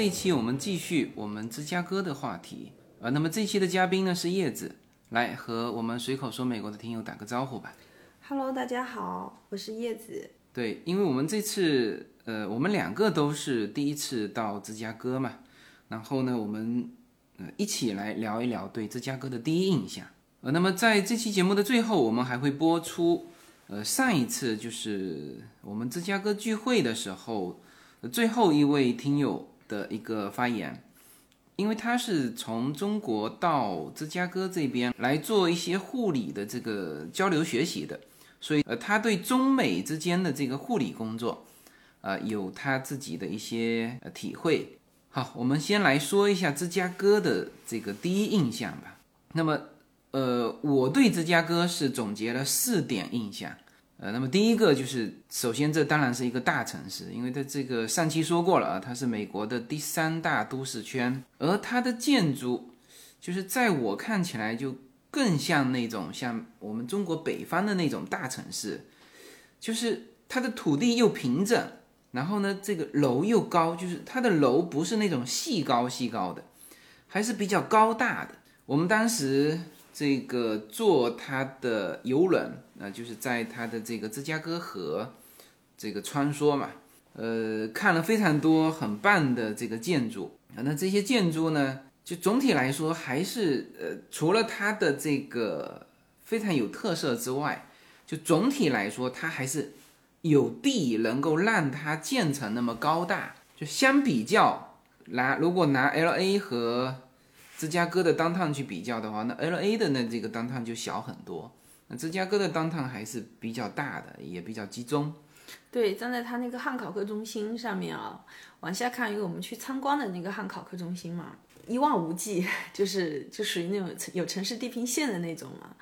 这一期我们继续我们芝加哥的话题，呃，那么这一期的嘉宾呢是叶子，来和我们随口说美国的听友打个招呼吧。Hello，大家好，我是叶子。对，因为我们这次，呃，我们两个都是第一次到芝加哥嘛，然后呢，我们呃一起来聊一聊对芝加哥的第一印象。呃，那么在这期节目的最后，我们还会播出，呃，上一次就是我们芝加哥聚会的时候，呃最后一位听友的一个发言，因为他是从中国到芝加哥这边来做一些护理的这个交流学习的。所以，呃，他对中美之间的这个护理工作，呃，有他自己的一些体会。好，我们先来说一下芝加哥的这个第一印象吧。那么，呃，我对芝加哥是总结了四点印象。呃，那么第一个就是，首先这当然是一个大城市，因为它这个上期说过了啊，它是美国的第三大都市圈，而它的建筑，就是在我看起来就。更像那种像我们中国北方的那种大城市，就是它的土地又平整，然后呢，这个楼又高，就是它的楼不是那种细高细高的，还是比较高大的。我们当时这个坐它的游轮，呃，就是在它的这个芝加哥河这个穿梭嘛，呃，看了非常多很棒的这个建筑啊，那这些建筑呢？就总体来说，还是呃，除了它的这个非常有特色之外，就总体来说，它还是有地能够让它建成那么高大。就相比较拿，如果拿 L A 和芝加哥的 downtown 去比较的话，那 L A 的那这个 downtown 就小很多，那芝加哥的 downtown 还是比较大的，也比较集中。对，站在它那个汉考克中心上面啊，往下看，因为我们去参观的那个汉考克中心嘛。一望无际，就是就属于那种有城市地平线的那种嘛。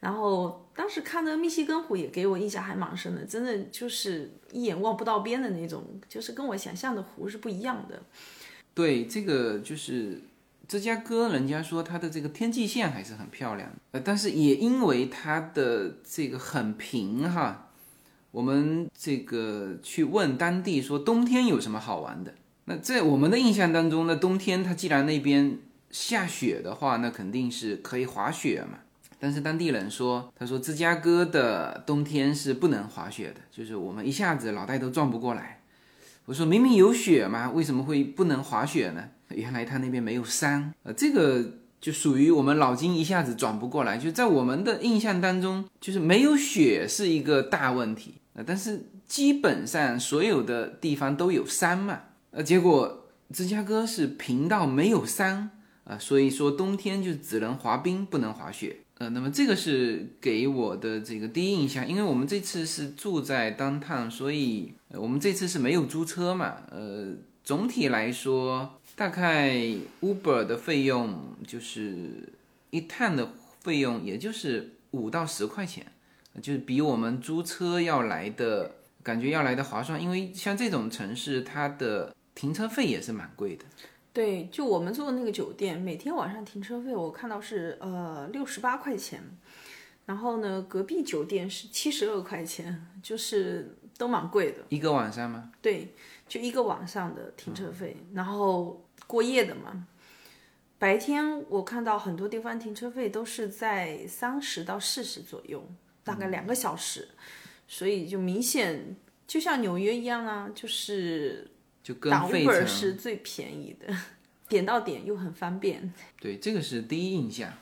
然后当时看那个密西根湖也给我印象还蛮深的，真的就是一眼望不到边的那种，就是跟我想象的湖是不一样的。对，这个就是芝加哥，人家说它的这个天际线还是很漂亮的，呃，但是也因为它的这个很平哈，我们这个去问当地说冬天有什么好玩的。那在我们的印象当中呢，冬天它既然那边下雪的话，那肯定是可以滑雪嘛。但是当地人说，他说芝加哥的冬天是不能滑雪的，就是我们一下子脑袋都转不过来。我说明明有雪嘛，为什么会不能滑雪呢？原来他那边没有山，呃，这个就属于我们脑筋一下子转不过来。就在我们的印象当中，就是没有雪是一个大问题，呃，但是基本上所有的地方都有山嘛。呃，结果芝加哥是平到没有山啊，所以说冬天就只能滑冰，不能滑雪。呃，那么这个是给我的这个第一印象，因为我们这次是住在 downtown，所以我们这次是没有租车嘛。呃，总体来说，大概 Uber 的费用就是一趟的费用，也就是五到十块钱，就是比我们租车要来的感觉要来的划算，因为像这种城市，它的停车费也是蛮贵的。对，就我们住的那个酒店，每天晚上停车费我看到是呃六十八块钱，然后呢，隔壁酒店是七十二块钱，就是都蛮贵的。一个晚上吗？对，就一个晚上的停车费，然后过夜的嘛。白天我看到很多地方停车费都是在三十到四十左右，大概两个小时，所以就明显就像纽约一样啊，就是就跟打费 Uber 是最便宜的，点到点又很方便。对，这个是第一印象，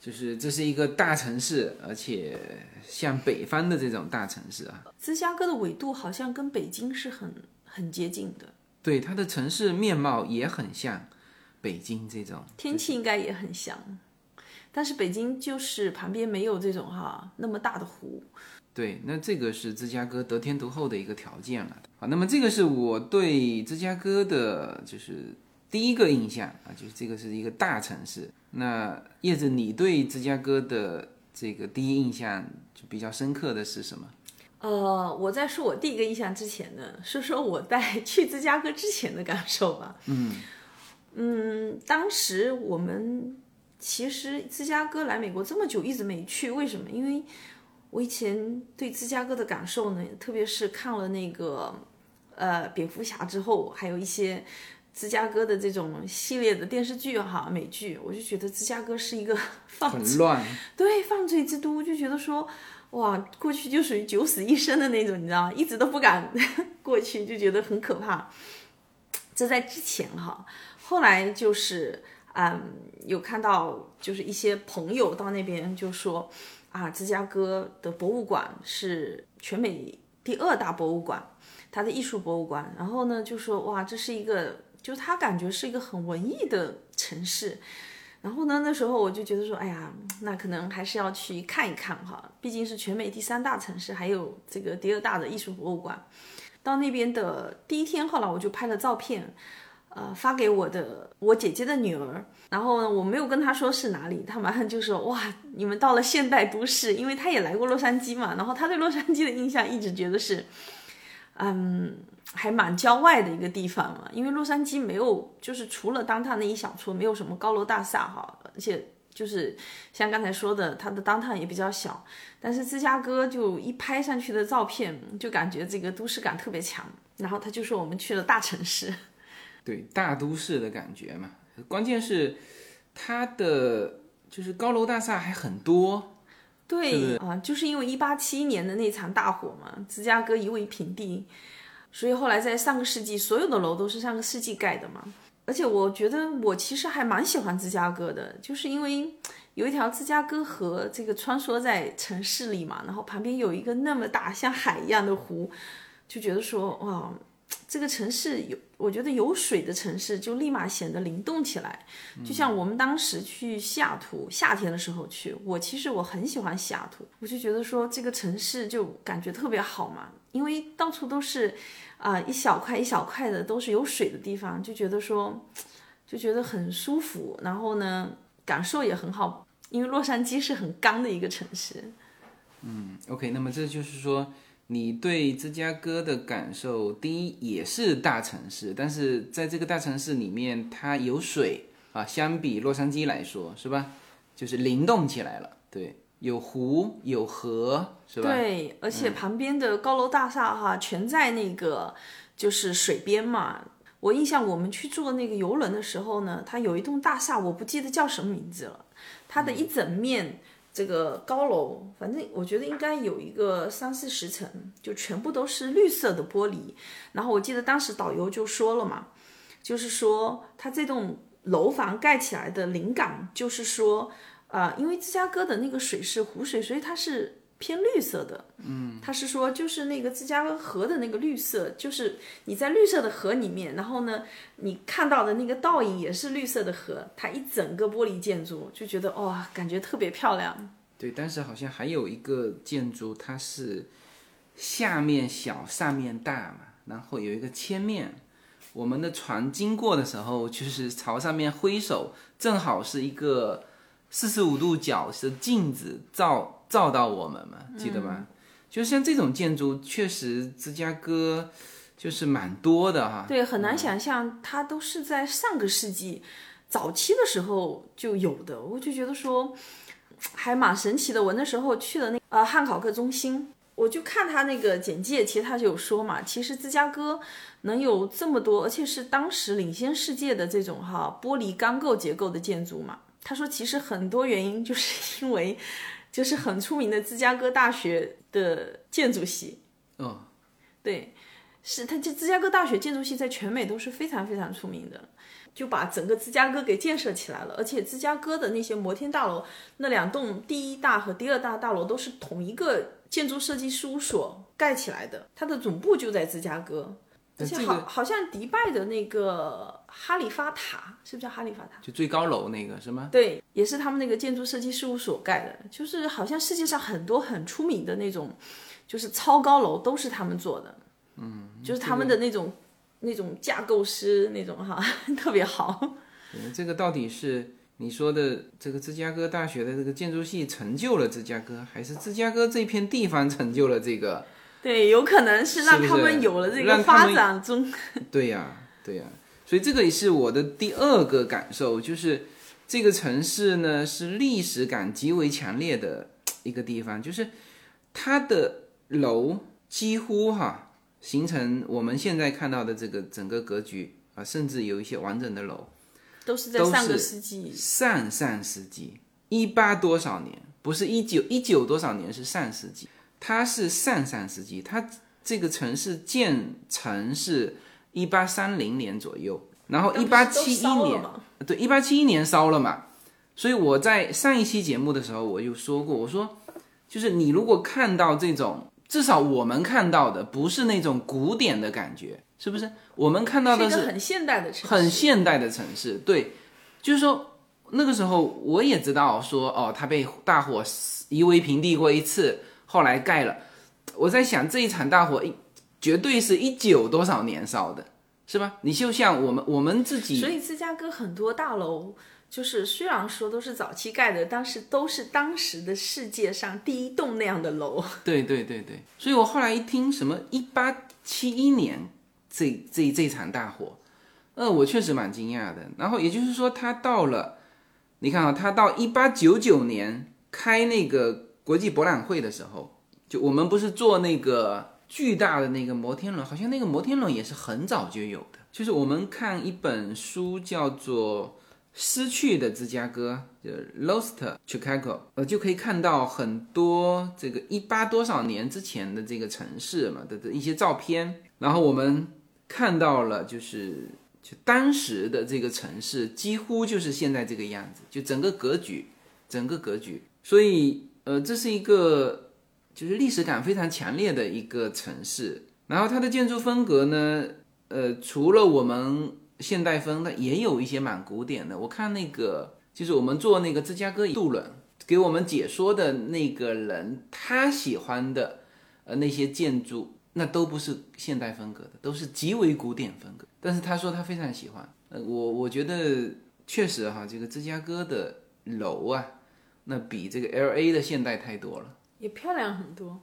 就是这是一个大城市，而且像北方的这种大城市啊，芝加哥的纬度好像跟北京是很很接近的，对它的城市面貌也很像北京这种。天气应该也很像，但是北京就是旁边没有这种哈那么大的湖。对，那这个是芝加哥得天独厚的一个条件了。好，那么这个是我对芝加哥的，就是第一个印象啊，就是这个是一个大城市。那叶子，你对芝加哥的这个第一印象就比较深刻的是什么？呃，我在说我第一个印象之前呢，说说我在 去芝加哥之前的感受吧。嗯嗯，当时我们其实芝加哥来美国这么久一直没去，为什么？因为我以前对芝加哥的感受呢，特别是看了那个呃蝙蝠侠之后，还有一些芝加哥的这种系列的电视剧哈美剧，我就觉得芝加哥是一个 犯很乱，对犯罪之都，就觉得说哇，过去就属于九死一生的那种，你知道吗？一直都不敢 过去，就觉得很可怕。这在之前哈，后来就是嗯，有看到就是一些朋友到那边就说啊，芝加哥的博物馆是全美第二大博物馆，它的艺术博物馆。然后呢，就说哇，这是一个，就他感觉是一个很文艺的城市。然后呢，那时候我就觉得说，哎呀，那可能还是要去看一看哈，毕竟是全美第三大城市，还有这个第二大的艺术博物馆。到那边的第一天，后来我就拍了照片，呃，发给我的我姐姐的女儿。然后呢，我没有跟她说是哪里，她马上就说：“哇，你们到了现代都市。”因为她也来过洛杉矶嘛，然后她对洛杉矶的印象一直觉得是，嗯，还蛮郊外的一个地方嘛。因为洛杉矶没有，就是除了当趟那一小撮，没有什么高楼大厦哈，而且。就是像刚才说的，它的当趟也比较小，但是芝加哥就一拍上去的照片，就感觉这个都市感特别强。然后他就说我们去了大城市，对大都市的感觉嘛。关键是它的就是高楼大厦还很多。对啊，就是因为一八七一年的那场大火嘛，芝加哥夷为平地，所以后来在上个世纪，所有的楼都是上个世纪盖的嘛。而且我觉得我其实还蛮喜欢芝加哥的，就是因为有一条芝加哥河，这个穿梭在城市里嘛，然后旁边有一个那么大像海一样的湖，就觉得说哇，这个城市有，我觉得有水的城市就立马显得灵动起来。就像我们当时去西雅图，夏天的时候去，我其实我很喜欢西雅图，我就觉得说这个城市就感觉特别好嘛，因为到处都是。啊，一小块一小块的都是有水的地方，就觉得说，就觉得很舒服，然后呢，感受也很好，因为洛杉矶是很干的一个城市。嗯，OK，那么这就是说，你对芝加哥的感受，第一也是大城市，但是在这个大城市里面，它有水啊，相比洛杉矶来说，是吧？就是灵动起来了，对。有湖有河是吧？对，而且旁边的高楼大厦哈，全在那个就是水边嘛。我印象我们去坐那个游轮的时候呢，它有一栋大厦，我不记得叫什么名字了。它的一整面这个高楼，反正我觉得应该有一个三四十层，就全部都是绿色的玻璃。然后我记得当时导游就说了嘛，就是说他这栋楼房盖起来的灵感，就是说。啊，因为芝加哥的那个水是湖水，所以它是偏绿色的。嗯，他是说就是那个芝加哥河的那个绿色，就是你在绿色的河里面，然后呢，你看到的那个倒影也是绿色的河，它一整个玻璃建筑，就觉得哇，感觉特别漂亮。对，但是好像还有一个建筑，它是下面小上面大嘛，然后有一个切面，我们的船经过的时候，就是朝上面挥手，正好是一个。四十五度角是镜子照照到我们嘛，记得吧？就像这种建筑，确实芝加哥就是蛮多的哈。对，很难想象它都是在上个世纪早期的时候就有的，我就觉得说还蛮神奇的。我那时候去了那呃汉考克中心，我就看他那个简介，其实他就有说嘛，其实芝加哥能有这么多，而且是当时领先世界的这种哈玻璃钢构结构的建筑嘛。他说：“其实很多原因就是因为，就是很出名的芝加哥大学的建筑系。哦，对，是他这芝加哥大学建筑系在全美都是非常非常出名的，就把整个芝加哥给建设起来了。而且芝加哥的那些摩天大楼，那两栋第一大和第二大大楼都是同一个建筑设计事务所盖起来的，它的总部就在芝加哥。”而且好，好像迪拜的那个哈利法塔，是不是叫哈利法塔？就最高楼那个是吗？对，也是他们那个建筑设计事务所盖的。就是好像世界上很多很出名的那种，就是超高楼都是他们做的。嗯，就是他们的那种那种架构师那种哈，特别好。这个到底是你说的这个芝加哥大学的这个建筑系成就了芝加哥，还是芝加哥这片地方成就了这个？对，有可能是让他们有了这个发展中。对呀，对呀，所以这个也是我的第二个感受，就是这个城市呢是历史感极为强烈的一个地方，就是它的楼几乎哈形成我们现在看到的这个整个格局啊，甚至有一些完整的楼，都是在上个世纪上上世纪一八多少年，不是一九一九多少年，是上世纪，它是上上世纪，它这个城市建成是一八三零年左右，然后一八七一年，对，一八七一年烧了嘛。所以我在上一期节目的时候我就说过，我说就是你如果看到这种，至少我们看到的不是那种古典的感觉，是不是？我们看到的是很现代的城市，很现代的城市。对，就是说那个时候我也知道说哦，它被大火夷为平地过一次，后来盖了。我在想这一场大火一绝对是一九多少年烧的，是吧？你就像我们我们自己，所以芝加哥很多大楼。就是虽然说都是早期盖的，但是都是当时的世界上第一栋那样的楼。对对对对，所以我后来一听什么一八七一年这这这场大火，呃，我确实蛮惊讶的。然后也就是说，他到了，你看啊，他到一八九九年开那个国际博览会的时候，就我们不是做那个巨大的那个摩天轮，好像那个摩天轮也是很早就有的。就是我们看一本书叫做。失去的芝加哥，就 Lost Chicago，呃，就可以看到很多这个一八多少年之前的这个城市嘛的的一些照片，然后我们看到了就是就当时的这个城市几乎就是现在这个样子，就整个格局，整个格局，所以呃，这是一个就是历史感非常强烈的一个城市，然后它的建筑风格呢，呃，除了我们。现代风的也有一些蛮古典的。我看那个就是我们坐那个芝加哥渡轮给我们解说的那个人，他喜欢的呃那些建筑，那都不是现代风格的，都是极为古典风格。但是他说他非常喜欢。呃，我我觉得确实哈，这个芝加哥的楼啊，那比这个 L A 的现代太多了，也漂亮很多。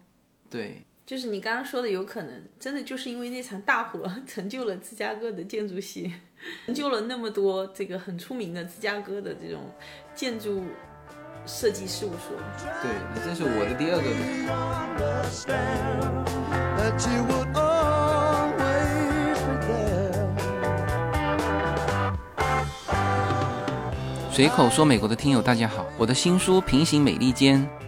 对。就是你刚刚说的，有可能真的就是因为那场大火 成就了芝加哥的建筑系，成就了那么多这个很出名的芝加哥的这种建筑设计事务所。对，那这是我的第二个。随口说美国的听友大家好，我的新书《平行美利坚》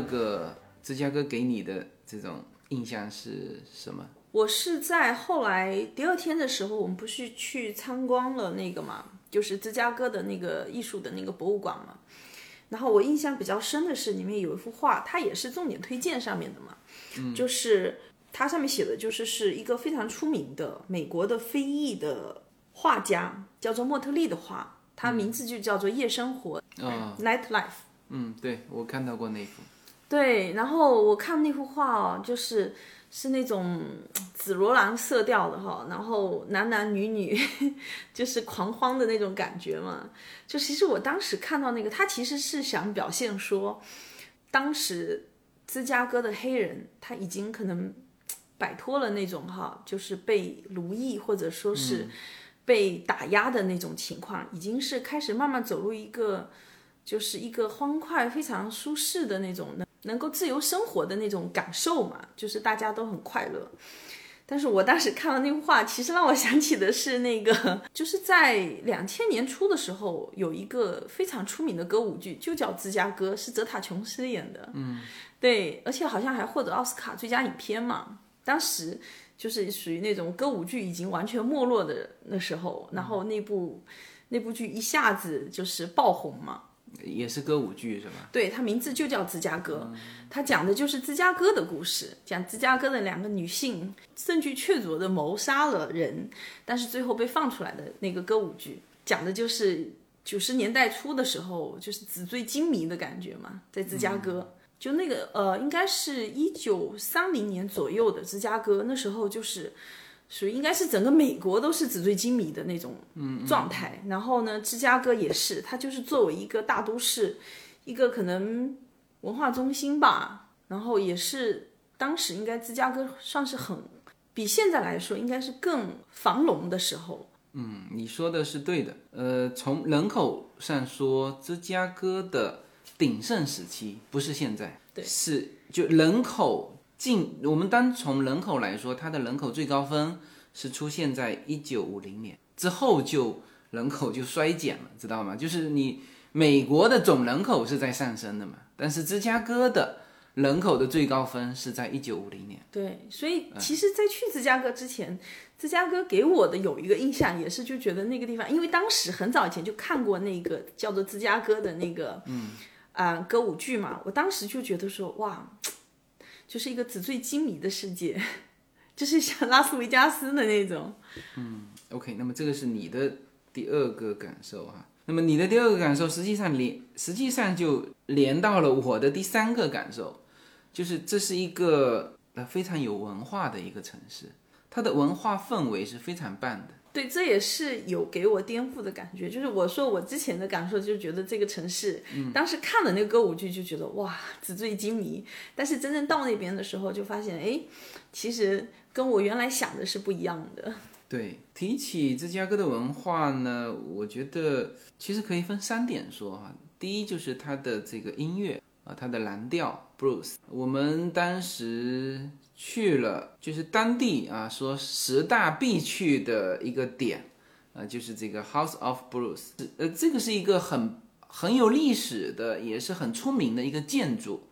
二个芝加哥给你的这种印象是什么？我是在后来第二天的时候，我们不是去参观了那个嘛，就是芝加哥的那个艺术的那个博物馆嘛。然后我印象比较深的是里面有一幅画，它也是重点推荐上面的嘛，嗯就是它上面写的就是是一个非常出名的美国的非裔的画家，叫做莫特利的画，他名字就叫做夜生活，Night Life。嗯，对我看到过那幅。对，然后我看那幅画哦，就是。是那种紫罗兰色调的哈，然后男男女女 就是狂欢的那种感觉嘛。就其实我当时看到那个，他其实是想表现说，当时芝加哥的黑人他已经可能摆脱了那种哈，就是被奴役或者说是被打压的那种情况，已经是开始慢慢走入一个就是一个欢快、非常舒适的那种。能够自由生活的那种感受嘛，就是大家都很快乐。但是我当时看了那幅画，其实让我想起的是那个，就是在两千年初的时候，有一个非常出名的歌舞剧，就叫《芝加哥》，是泽塔琼斯演的。嗯，对，而且好像还获得奥斯卡最佳影片嘛。当时就是属于那种歌舞剧已经完全没落的那时候，然后那部那部剧一下子就是爆红嘛。也是歌舞剧是吧？对，它名字就叫《芝加哥》，它讲的就是芝加哥的故事，讲芝加哥的两个女性证据确凿的谋杀了人，但是最后被放出来的那个歌舞剧，讲的就是九十年代初的时候，就是纸醉金迷的感觉嘛，在芝加哥。就那个呃，应该是一九三零年左右的芝加哥，那时候就是属于应该是整个美国都是纸醉金迷的那种状态。然后呢，芝加哥也是，它就是作为一个大都市，一个可能文化中心吧。然后也是当时应该芝加哥算是很比现在来说应该是更繁荣的时候。嗯，你说的是对的。呃，从人口上说，芝加哥的。鼎盛时期不是现在，对，是就人口近，我们单从人口来说，它的人口最高峰是出现在一九五零年之后，就人口就衰减了，知道吗？就是你美国的总人口是在上升的嘛，但是芝加哥的人口的最高峰是在一九五零年。对，所以其实，在去芝加哥之前，芝加哥给我的有一个印象，也是就觉得那个地方，因为当时很早以前就看过那个叫做芝加哥的那个，嗯。啊，歌舞剧嘛，我当时就觉得说，哇，就是一个纸醉金迷的世界，就是像拉斯维加斯的那种。嗯，OK，那么这个是你的第二个感受哈。那么你的第二个感受，实际上连实际上就连到了我的第三个感受，就是这是一个呃非常有文化的一个城市，它的文化氛围是非常棒的。对，这也是有给我颠覆的感觉。就是我说我之前的感受，就觉得这个城市，当时看了那个歌舞剧，就觉得哇，纸醉金迷。但是真正到那边的时候，就发现，哎，其实跟我原来想的是不一样的。对，提起芝加哥的文化呢，我觉得其实可以分三点说哈。第一就是它的这个音乐啊，它的蓝调 blues。我们当时。去了，就是当地啊，说十大必去的一个点，呃，就是这个 House of Blues，呃，这个是一个很很有历史的，也是很出名的一个建筑。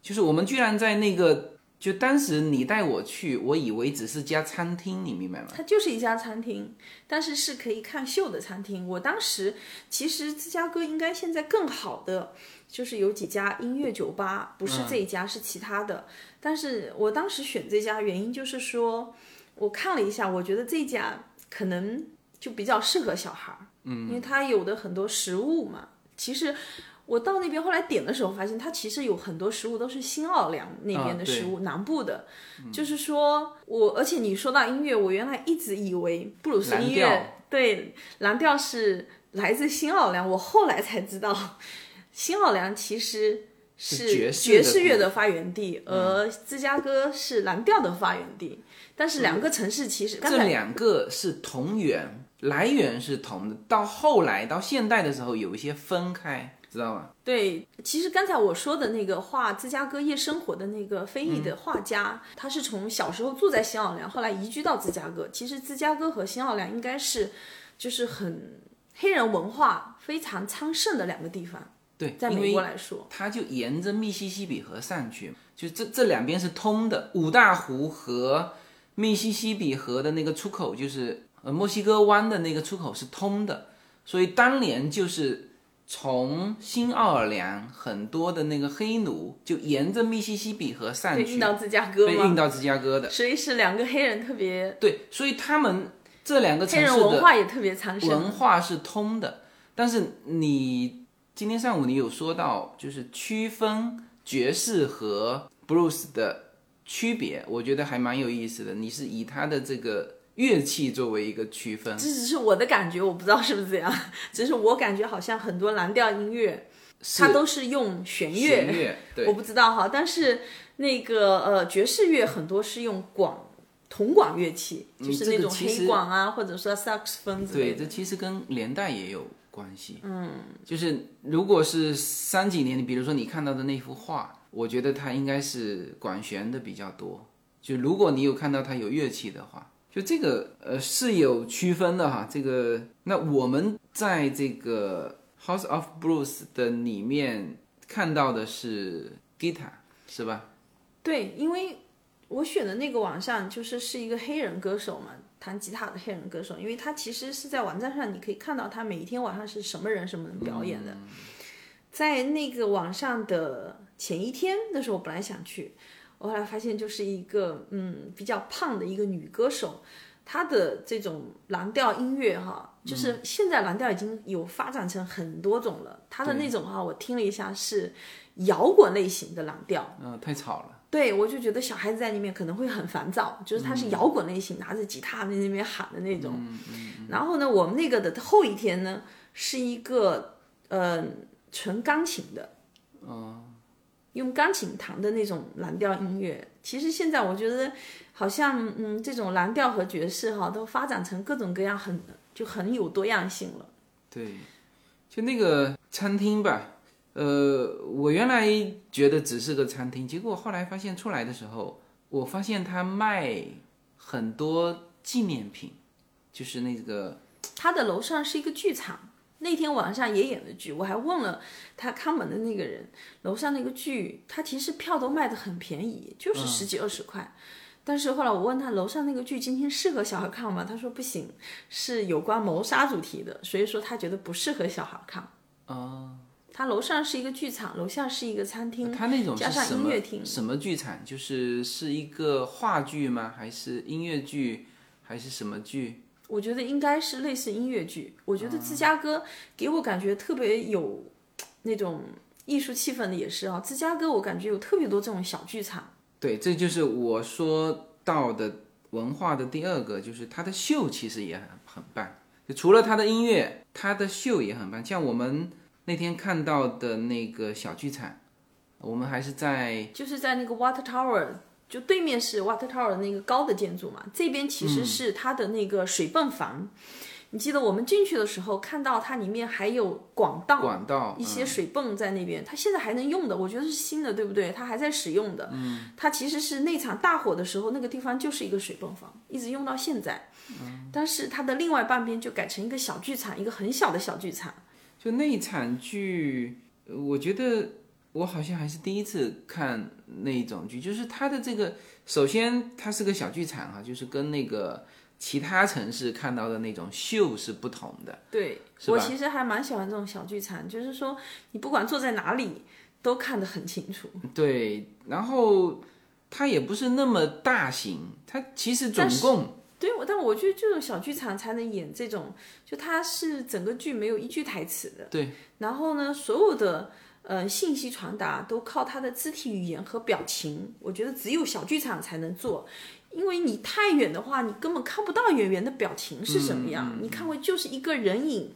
就是我们居然在那个，就当时你带我去，我以为只是家餐厅，你明白吗？它就是一家餐厅，但是是可以看秀的餐厅。我当时其实芝加哥应该现在更好的。就是有几家音乐酒吧，不是这一家，是其他的。但是我当时选这家原因就是说，我看了一下，我觉得这家可能就比较适合小孩儿，嗯，因为它有的很多食物嘛。其实我到那边后来点的时候，发现它其实有很多食物都是新奥良那边的食物，南部的。就是说我，而且你说到音乐，我原来一直以为布鲁斯音乐对蓝调是来自新奥良，我后来才知道。新奥良其实是爵士乐的发源地，而芝加哥是蓝调的发源地。但是两个城市其实这两个是同源，来源是同的。到后来到现代的时候，有一些分开，知道吗？对，其实刚才我说的那个画芝加哥夜生活的那个非裔的画家，他是从小时候住在新奥良，后来移居到芝加哥。其实芝加哥和新奥良应该是就是很黑人文化非常昌盛的两个地方。对，在美国来说，它就沿着密西西比河上去，就这这两边是通的。五大湖和密西西比河的那个出口，就是呃墨西哥湾的那个出口是通的，所以当年就是从新奥尔良很多的那个黑奴就沿着密西西比河上去，运到芝加哥被运到芝加哥的。所以是两个黑人特别对，所以他们这两个城市的文化也特别昌盛，文化是通的，但是你。今天上午你有说到，就是区分爵士和布鲁斯的区别，我觉得还蛮有意思的。你是以它的这个乐器作为一个区分，这只是我的感觉，我不知道是不是这样。只是我感觉好像很多蓝调音乐，它都是用弦乐，我不知道哈。但是那个呃爵士乐很多是用广铜管乐器，就是那种黑管啊，或者说萨克斯风之类的。对，这其实跟年代也有。关系，嗯，就是如果是三几年，你比如说你看到的那幅画，我觉得它应该是管弦的比较多。就如果你有看到它有乐器的话，就这个呃是有区分的哈。这个那我们在这个 House of Blues 的里面看到的是 guitar 是吧？对，因为我选的那个网上就是是一个黑人歌手嘛。弹吉他的黑人歌手，因为他其实是在网站上，你可以看到他每一天晚上是什么人什么人表演的。在那个网上的前一天，那时候我本来想去，我后来发现就是一个嗯比较胖的一个女歌手，她的这种蓝调音乐哈，就是现在蓝调已经有发展成很多种了。她的那种哈，我听了一下是摇滚类型的蓝调，嗯、太吵了。对我就觉得小孩子在里面可能会很烦躁，就是他是摇滚类型，拿着吉他在那边喊的那种。然后呢，我们那个的后一天呢，是一个呃纯钢琴的，用钢琴弹的那种蓝调音乐。其实现在我觉得，好像嗯，这种蓝调和爵士哈，都发展成各种各样很就很有多样性了。对，就那个餐厅吧，呃，我原来觉得只是个餐厅，结果后来发现出来的时候，我发现他卖很多纪念品，就是那个他的楼上是一个剧场，那天晚上也演了剧，我还问了他看门的那个人，楼上那个剧，他其实票都卖的很便宜，就是十几二十块。但是后来我问他楼上那个剧今天适合小孩看吗？他说不行，是有关谋杀主题的，所以说他觉得不适合小孩看。啊、他楼上是一个剧场，楼下是一个餐厅，它那种是加上什么音乐厅。什么剧场？就是是一个话剧吗？还是音乐剧？还是什么剧？我觉得应该是类似音乐剧。我觉得芝加哥给我感觉特别有那种艺术气氛的，也是啊。芝加哥我感觉有特别多这种小剧场。对，这就是我说到的文化的第二个，就是它的秀其实也很很棒。就除了它的音乐，它的秀也很棒。像我们那天看到的那个小剧场，我们还是在就是在那个 Water Tower，就对面是 Water Tower 那个高的建筑嘛，这边其实是它的那个水泵房。你记得我们进去的时候看到它里面还有管道，管道一些水泵在那边，它现在还能用的，我觉得是新的，对不对？它还在使用的。嗯，它其实是那场大火的时候，那个地方就是一个水泵房，一直用到现在。嗯，但是它的另外半边就改成一个小剧场，一个很小的小剧场。就那一场剧，呃我觉得我好像还是第一次看那一种剧，就是它的这个，首先它是个小剧场哈、就是跟那个其他城市看到的那种秀是不同的。对我其实还蛮喜欢这种小剧场，就是说你不管坐在哪里都看得很清楚。对，然后它也不是那么大型，它其实总共对，我但我觉得这种小剧场才能演这种，就它是整个剧没有一句台词的。对。然后呢，所有的呃信息传达都靠他的肢体语言和表情，我觉得只有小剧场才能做。因为你太远的话，你根本看不到演员的表情是什么样，你看过就是一个人影，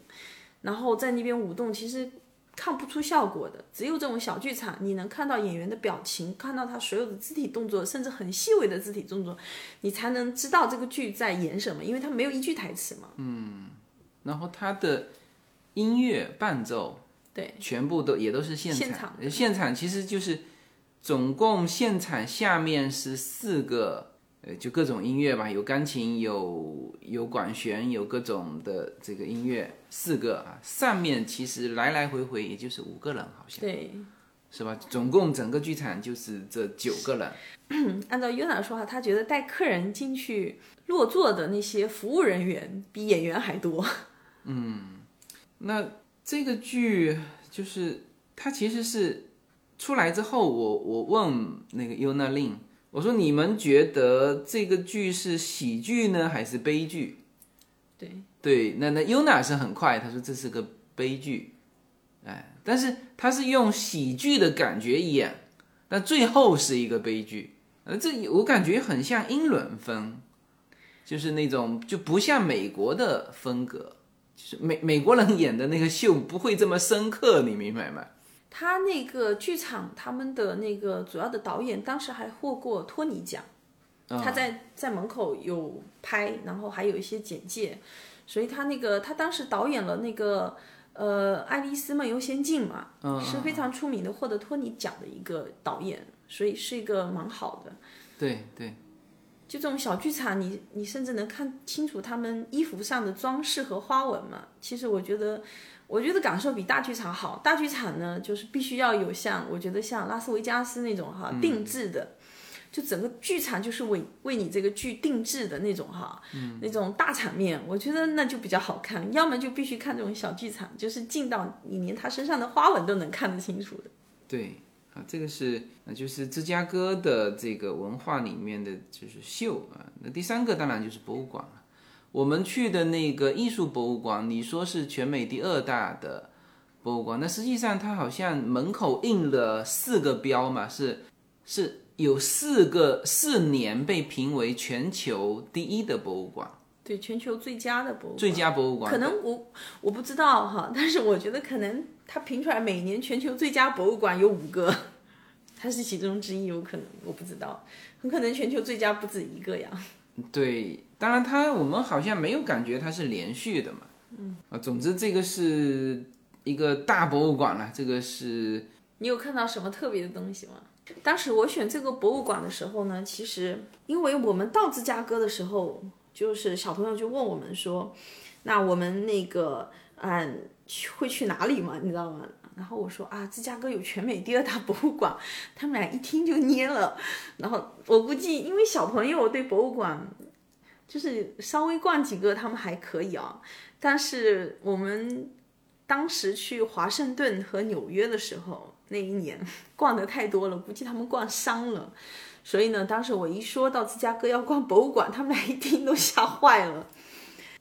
然后在那边舞动，其实看不出效果的。只有这种小剧场，你能看到演员的表情，看到他所有的肢体动作，甚至很细微的肢体动作，你才能知道这个剧在演什么，因为他没有一句台词嘛。嗯然后他的音乐伴奏，对，全部都也都是现现场。呃现场其实就是总共现场下面是四个，呃，就各种音乐吧，有钢琴，有有管弦，有各种的这个音乐，四个啊。上面其实来来回回也就是五个人，好像对，是吧？总共整个剧场就是这九个人。按照 Yuna 的说法，他觉得带客人进去落座的那些服务人员比演员还多。嗯那这个剧就是他其实是出来之后，我我问那个 Yuna Lin，我说你们觉得这个剧是喜剧呢还是悲剧？对，对，那那 Yuna 是很快，他说这是个悲剧，哎，但是他是用喜剧的感觉演，但最后是一个悲剧，呃，这我感觉很像英伦风，就是那种就不像美国的风格，就是美美国人演的那个秀不会这么深刻，你明白吗？他那个剧场，他们的那个主要的导演当时还获过托尼奖，他在在门口有拍，然后还有一些简介，所以他那个他当时导演了那个呃《爱丽丝梦游仙境》嘛，是非常出名的，获得托尼奖的一个导演，所以是一个蛮好的。对对，就这种小剧场，你你甚至能看清楚他们衣服上的装饰和花纹嘛。其实我觉得，我觉得感受比大剧场好。大剧场呢，就是必须要有像我觉得像拉斯维加斯那种哈、定制的，就整个剧场就是为为你这个剧定制的那种哈，那种大场面，我觉得那就比较好看。要么就必须看这种小剧场，就是近到你连他身上的花纹都能看得清楚的。对啊，这个是那就是芝加哥的这个文化里面的就是秀啊。那第三个当然就是博物馆了。我们去的那个艺术博物馆，你说是全美第二大的博物馆，那实际上它好像门口印了四个标嘛，是是有四个四年被评为全球第一的博物馆，对，全球最佳的博物馆，最佳博物馆。可能我我不知道哈，但是我觉得可能它评出来每年全球最佳博物馆有五个，它是其中之一，有可能我不知道，很可能全球最佳不止一个呀。对，当然它我们好像没有感觉它是连续的嘛。嗯啊，总之这个是一个大博物馆了。这个是你有看到什么特别的东西吗？当时我选这个博物馆的时候呢，其实因为我们到芝加哥的时候，就是小朋友就问我们说，那我们那个嗯会去哪里嘛？你知道吗？然后我说啊，芝加哥有全美第二大博物馆，他们俩一听就蔫了。然后我估计，因为小朋友对博物馆就是稍微逛几个他们还可以啊，但是我们当时去华盛顿和纽约的时候，那一年 逛的太多了，估计他们逛伤了。所以呢，当时我一说到芝加哥要逛博物馆，他们俩一听都吓坏了。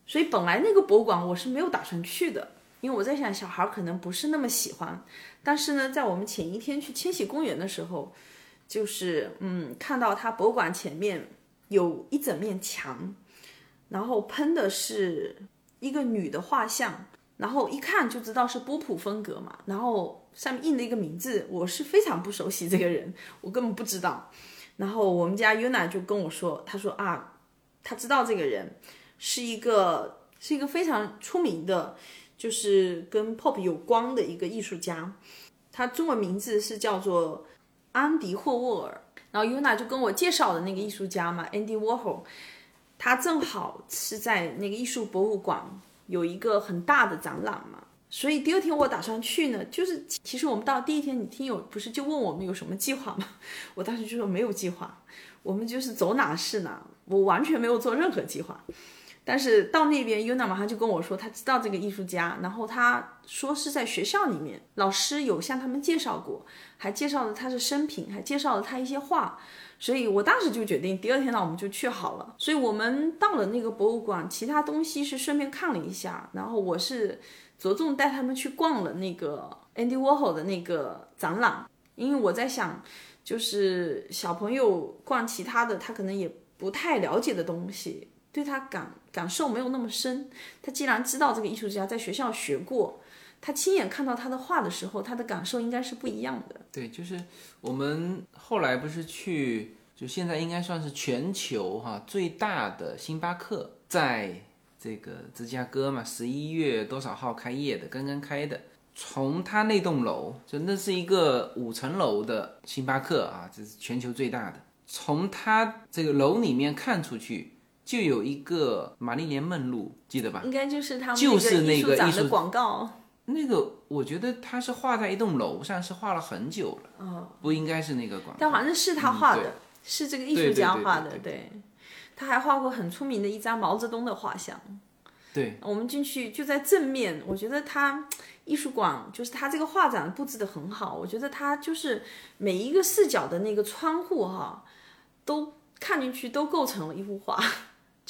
所以本来那个博物馆我是没有打算去的。因为我在想，小孩可能不是那么喜欢，但是呢，在我们前一天去千禧公园的时候，就是嗯，看到它博物馆前面有一整面墙，然后喷的是一个女的画像，然后一看就知道是波普风格嘛，然后上面印了一个名字，我是非常不熟悉这个人，我根本不知道，然后我们家 Yuna 就跟我说，他说啊，他知道这个人是一个是一个非常出名的。就是跟 pop 有关的一个艺术家，他中文名字是叫做安迪霍沃尔。然后 Yuna 就跟我介绍的那个艺术家嘛，Andy Warhol，他正好是在那个艺术博物馆有一个很大的展览嘛。所以第二天我打算去呢，就是其实我们到第一天，你听友不是就问我们有什么计划吗？我当时就说没有计划，我们就是走哪是哪，我完全没有做任何计划。但是到那边，Yuna 马上就跟我说，他知道这个艺术家，然后他说是在学校里面，老师有向他们介绍过，还介绍了他的生平，还介绍了他一些画，所以我当时就决定，第二天呢我们就去好了。所以我们到了那个博物馆，其他东西是顺便看了一下，然后我是着重带他们去逛了那个 Andy Warhol 的那个展览，因为我在想，就是小朋友逛其他的，他可能也不太了解的东西。对他感感受没有那么深，他既然知道这个艺术家在学校学过，他亲眼看到他的画的时候，他的感受应该是不一样的。对，就是我们后来不是去，就现在应该算是全球哈最大的星巴克，在这个芝加哥嘛，十一月多少号开业的？刚刚开的。从他那栋楼，就那是一个五层楼的星巴克啊，这是全球最大的。从他这个楼里面看出去。就有一个玛丽莲梦露，记得吧？应该就是他们就是那个艺术广告。那个我觉得他是画在一栋楼上，是画了很久了。哦，不应该是那个广告。但反正是他画的，是这个艺术家画的。对，他还画过很出名的一张毛泽东的画像。对，我们进去就在正面，我觉得他艺术馆就是他这个画展布置的很好。我觉得他就是每一个视角的那个窗户哈，都看进去都构成了一幅画。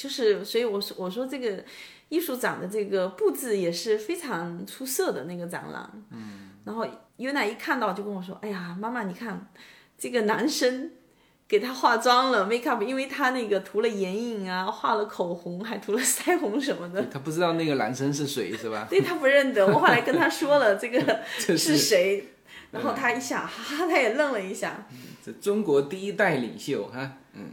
就是，所以我说，我说这个艺术展的这个布置也是非常出色的那个展览。嗯。然后尤娜一看到就跟我说：“哎呀，妈妈，你看这个男生给他化妆了，make up，因为他那个涂了眼影啊，画了口红，还涂了腮红什么的。”他不知道那个男生是谁，是吧？对他不认得。我后来跟他说了这个 是谁，然后他一下，哈哈，他也愣了一下。这中国第一代领袖，哈，嗯。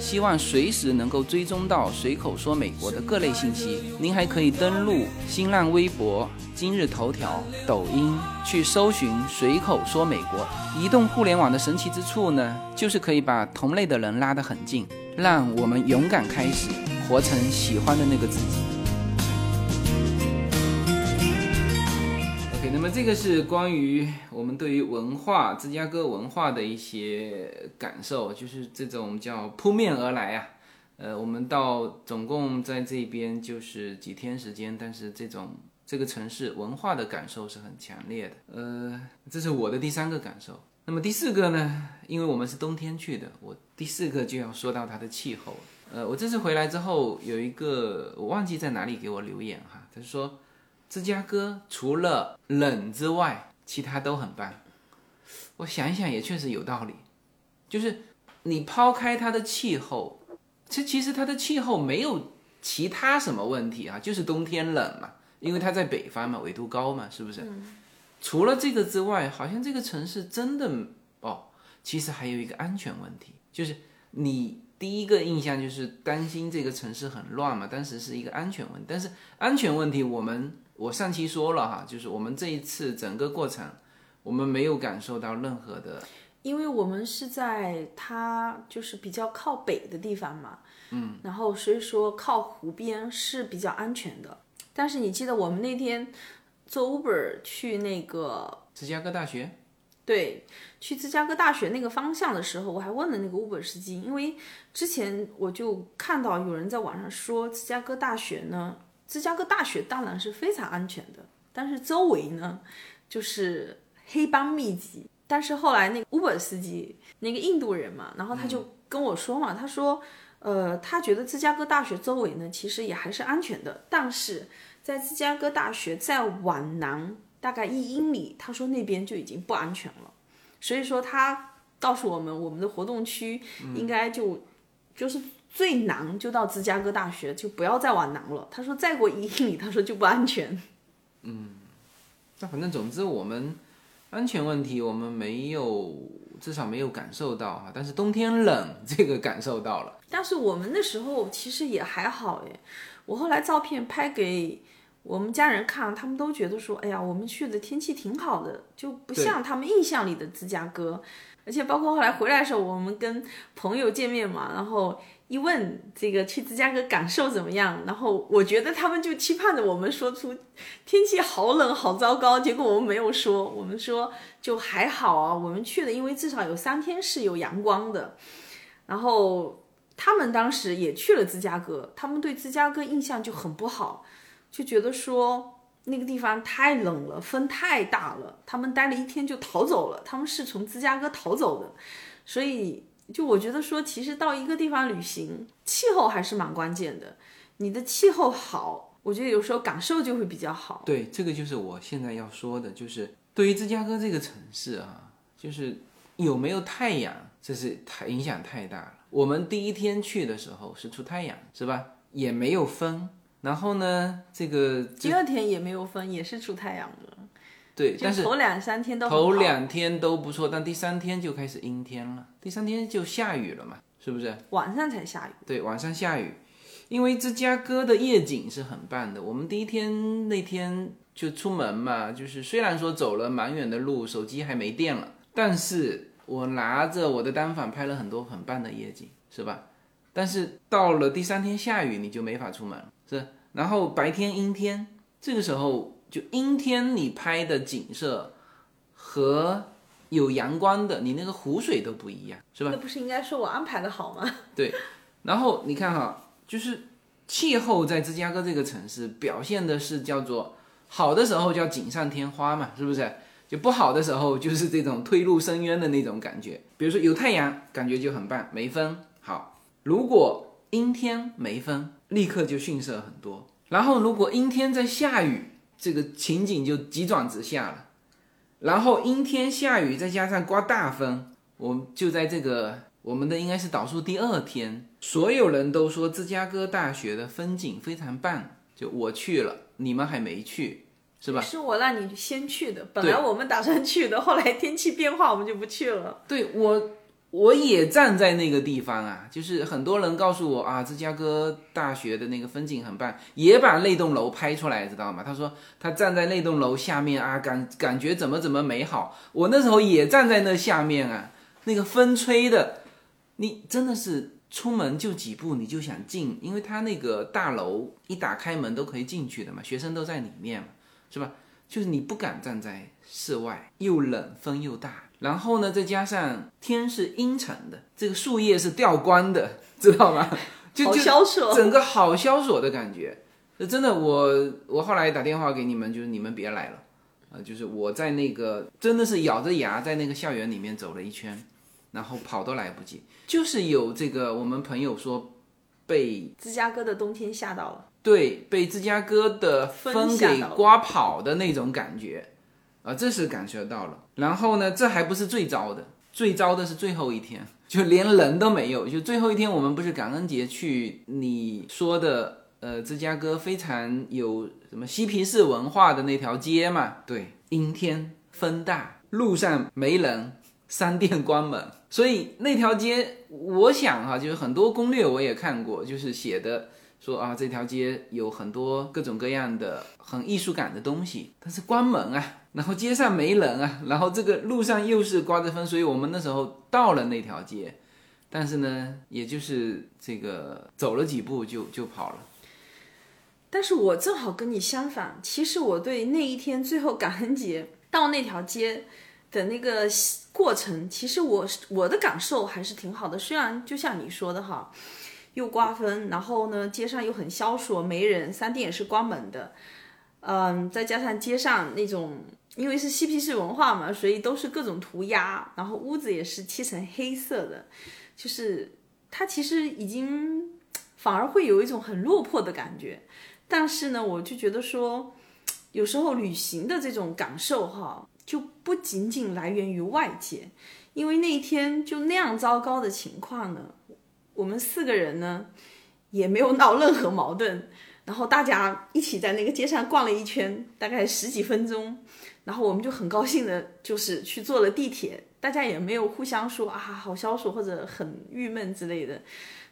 希望随时能够追踪到随口说美国的各类信息，您还可以登录新浪微博、今日头条、抖音去搜寻随口说美国。移动互联网的神奇之处呢，就是可以把同类的人拉得很近，让我们勇敢开始，活成喜欢的那个自己。那么这个是关于我们对于文化芝加哥文化的一些感受，就是这种叫扑面而来啊。呃，我们到总共在这边就是几天时间，但是这种这个城市文化的感受是很强烈的。呃，这是我的第三个感受。那么第四个呢？因为我们是冬天去的，我第四个就要说到它的气候。呃，我这次回来之后有一个我忘记在哪里给我留言哈，他说。芝加哥除了冷之外，其他都很棒。我想一想，也确实有道理。就是你抛开它的气候，其其实它的气候没有其他什么问题啊，就是冬天冷嘛，因为它在北方嘛，纬度高嘛，是不是？除了这个之外，好像这个城市真的哦，其实还有一个安全问题，就是你第一个印象就是担心这个城市很乱嘛，当时是一个安全问题。但是安全问题我们。我上期说了哈，就是我们这一次整个过程，我们没有感受到任何的，因为我们是在它就是比较靠北的地方嘛，嗯，然后所以说靠湖边是比较安全的。但是你记得我们那天坐 Uber 去那个芝加哥大学，对，去芝加哥大学那个方向的时候，我还问了那个 Uber 司机，因为之前我就看到有人在网上说芝加哥大学呢。芝加哥大学当然是非常安全的，但是周围呢，就是黑帮密集。但是后来那个 Uber 司机，那个印度人嘛，然后他就跟我说嘛，他说，呃，他觉得芝加哥大学周围呢，其实也还是安全的，但是在芝加哥大学再往南大概一英里，他说那边就已经不安全了。所以说他告诉我们，我们的活动区应该就就是。最南就到芝加哥大学，就不要再往南了。他说再过一英里，他说就不安全。嗯，那反正总之我们安全问题我们没有，至少没有感受到哈。但是冬天冷这个感受到了。但是我们那时候其实也还好哎。我后来照片拍给我们家人看，他们都觉得说，哎呀，我们去的天气挺好的，就不像他们印象里的芝加哥。而且包括后来回来的时候，我们跟朋友见面嘛，然后。一问这个去芝加哥感受怎么样？然后我觉得他们就期盼着我们说出天气好冷好糟糕，结果我们没有说，我们说就还好啊，我们去的因为至少有三天是有阳光的。然后他们当时也去了芝加哥，他们对芝加哥印象就很不好，就觉得说那个地方太冷了，风太大了，他们待了一天就逃走了，他们是从芝加哥逃走的，所以。就我觉得说，其实到一个地方旅行，气候还是蛮关键的。你的气候好，我觉得有时候感受就会比较好。对，这个就是我现在要说的，就是对于芝加哥这个城市啊，就是有没有太阳，这是太影响太大了。我们第一天去的时候是出太阳，是吧？也没有风，然后呢，这个第二天也没有风，也是出太阳的。对，但是头两三天都头两天都不错，但第三天就开始阴天了，第三天就下雨了嘛，是不是？晚上才下雨。对，晚上下雨，因为芝加哥的夜景是很棒的。我们第一天那天就出门嘛，就是虽然说走了蛮远的路，手机还没电了，但是我拿着我的单反拍了很多很棒的夜景，是吧？但是到了第三天下雨，你就没法出门，是。然后白天阴天，这个时候。就阴天，你拍的景色和有阳光的，你那个湖水都不一样，是吧？那不是应该说我安排的好吗？对。然后你看哈，就是气候在芝加哥这个城市表现的是叫做好的时候叫锦上添花嘛，是不是？就不好的时候就是这种推入深渊的那种感觉。比如说有太阳，感觉就很棒，没风好；如果阴天没风，立刻就逊色很多。然后如果阴天在下雨，这个情景就急转直下了。然后阴天下雨，再加上刮大风，我们就在这个我们的应该是倒数第二天，所有人都说芝加哥大学的风景非常棒，就我去了，你们还没去。是吧？是我让你先去的，本来我们打算去的，后来天气变化，我们就不去了。对我，我也站在那个地方啊，就是很多人告诉我啊，芝加哥大学的那个风景很棒，也把那栋楼拍出来，知道吗？他说他站在那栋楼下面啊，感感觉怎么怎么美好。我那时候也站在那下面啊，那个风吹的，你真的是出门就几步你就想进，因为他那个大楼一打开门都可以进去的嘛，学生都在里面嘛。是吧？就是你不敢站在室外，又冷，风又大，然后呢，再加上天是阴沉的，这个树叶是掉光的，知道吗？就消索，整个好萧索的感觉。真的，我我后来打电话给你们，就是你们别来了，啊，就是我在那个真的是咬着牙在那个校园里面走了一圈，然后跑都来不及。就是有这个我们朋友说被芝加哥的冬天吓到了。对，被芝加哥的风给刮跑的那种感觉，啊，这是感受到了。然后呢，这还不是最糟的，最糟的是最后一天，就连人都没有。就最后一天，我们不是感恩节去你说的，呃，芝加哥非常有什么嬉皮士文化的那条街嘛？对，阴天，风大，路上没人，商店关门，所以那条街，我想哈，就是很多攻略我也看过，就是写的。说啊，这条街有很多各种各样的很艺术感的东西，但是关门啊，然后街上没人啊，然后这个路上又是刮着风，所以我们那时候到了那条街，但是呢，也就是这个走了几步就就跑了。但是我正好跟你相反，其实我对那一天最后感恩节到那条街的那个过程，其实我我的感受还是挺好的，虽然就像你说的哈。又刮风，然后呢，街上又很萧索，没人，商店也是关门的，嗯，再加上街上那种，因为是嬉皮士文化嘛，所以都是各种涂鸦，然后屋子也是漆成黑色的，就是它其实已经反而会有一种很落魄的感觉。但是呢，我就觉得说，有时候旅行的这种感受哈，就不仅仅来源于外界，因为那一天就那样糟糕的情况呢。我们四个人呢，也没有闹任何矛盾，然后大家一起在那个街上逛了一圈，大概十几分钟，然后我们就很高兴的，就是去坐了地铁，大家也没有互相说啊好消暑或者很郁闷之类的，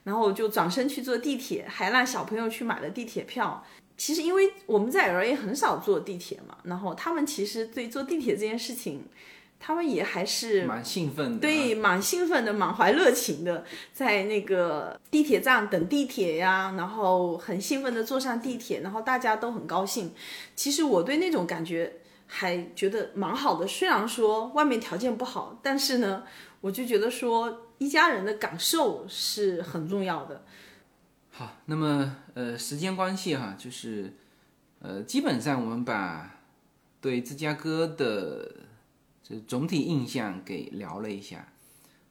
然后就转身去坐地铁，还让小朋友去买了地铁票。其实因为我们在 L A 很少坐地铁嘛，然后他们其实对坐地铁这件事情。他们也还是蛮兴奋的，对，蛮兴奋的，满怀热情的，在那个地铁站等地铁呀，然后很兴奋的坐上地铁，然后大家都很高兴。其实我对那种感觉还觉得蛮好的，虽然说外面条件不好，但是呢，我就觉得说一家人的感受是很重要的。好，那么呃，时间关系哈，就是呃，基本上我们把对芝加哥的。这总体印象给聊了一下，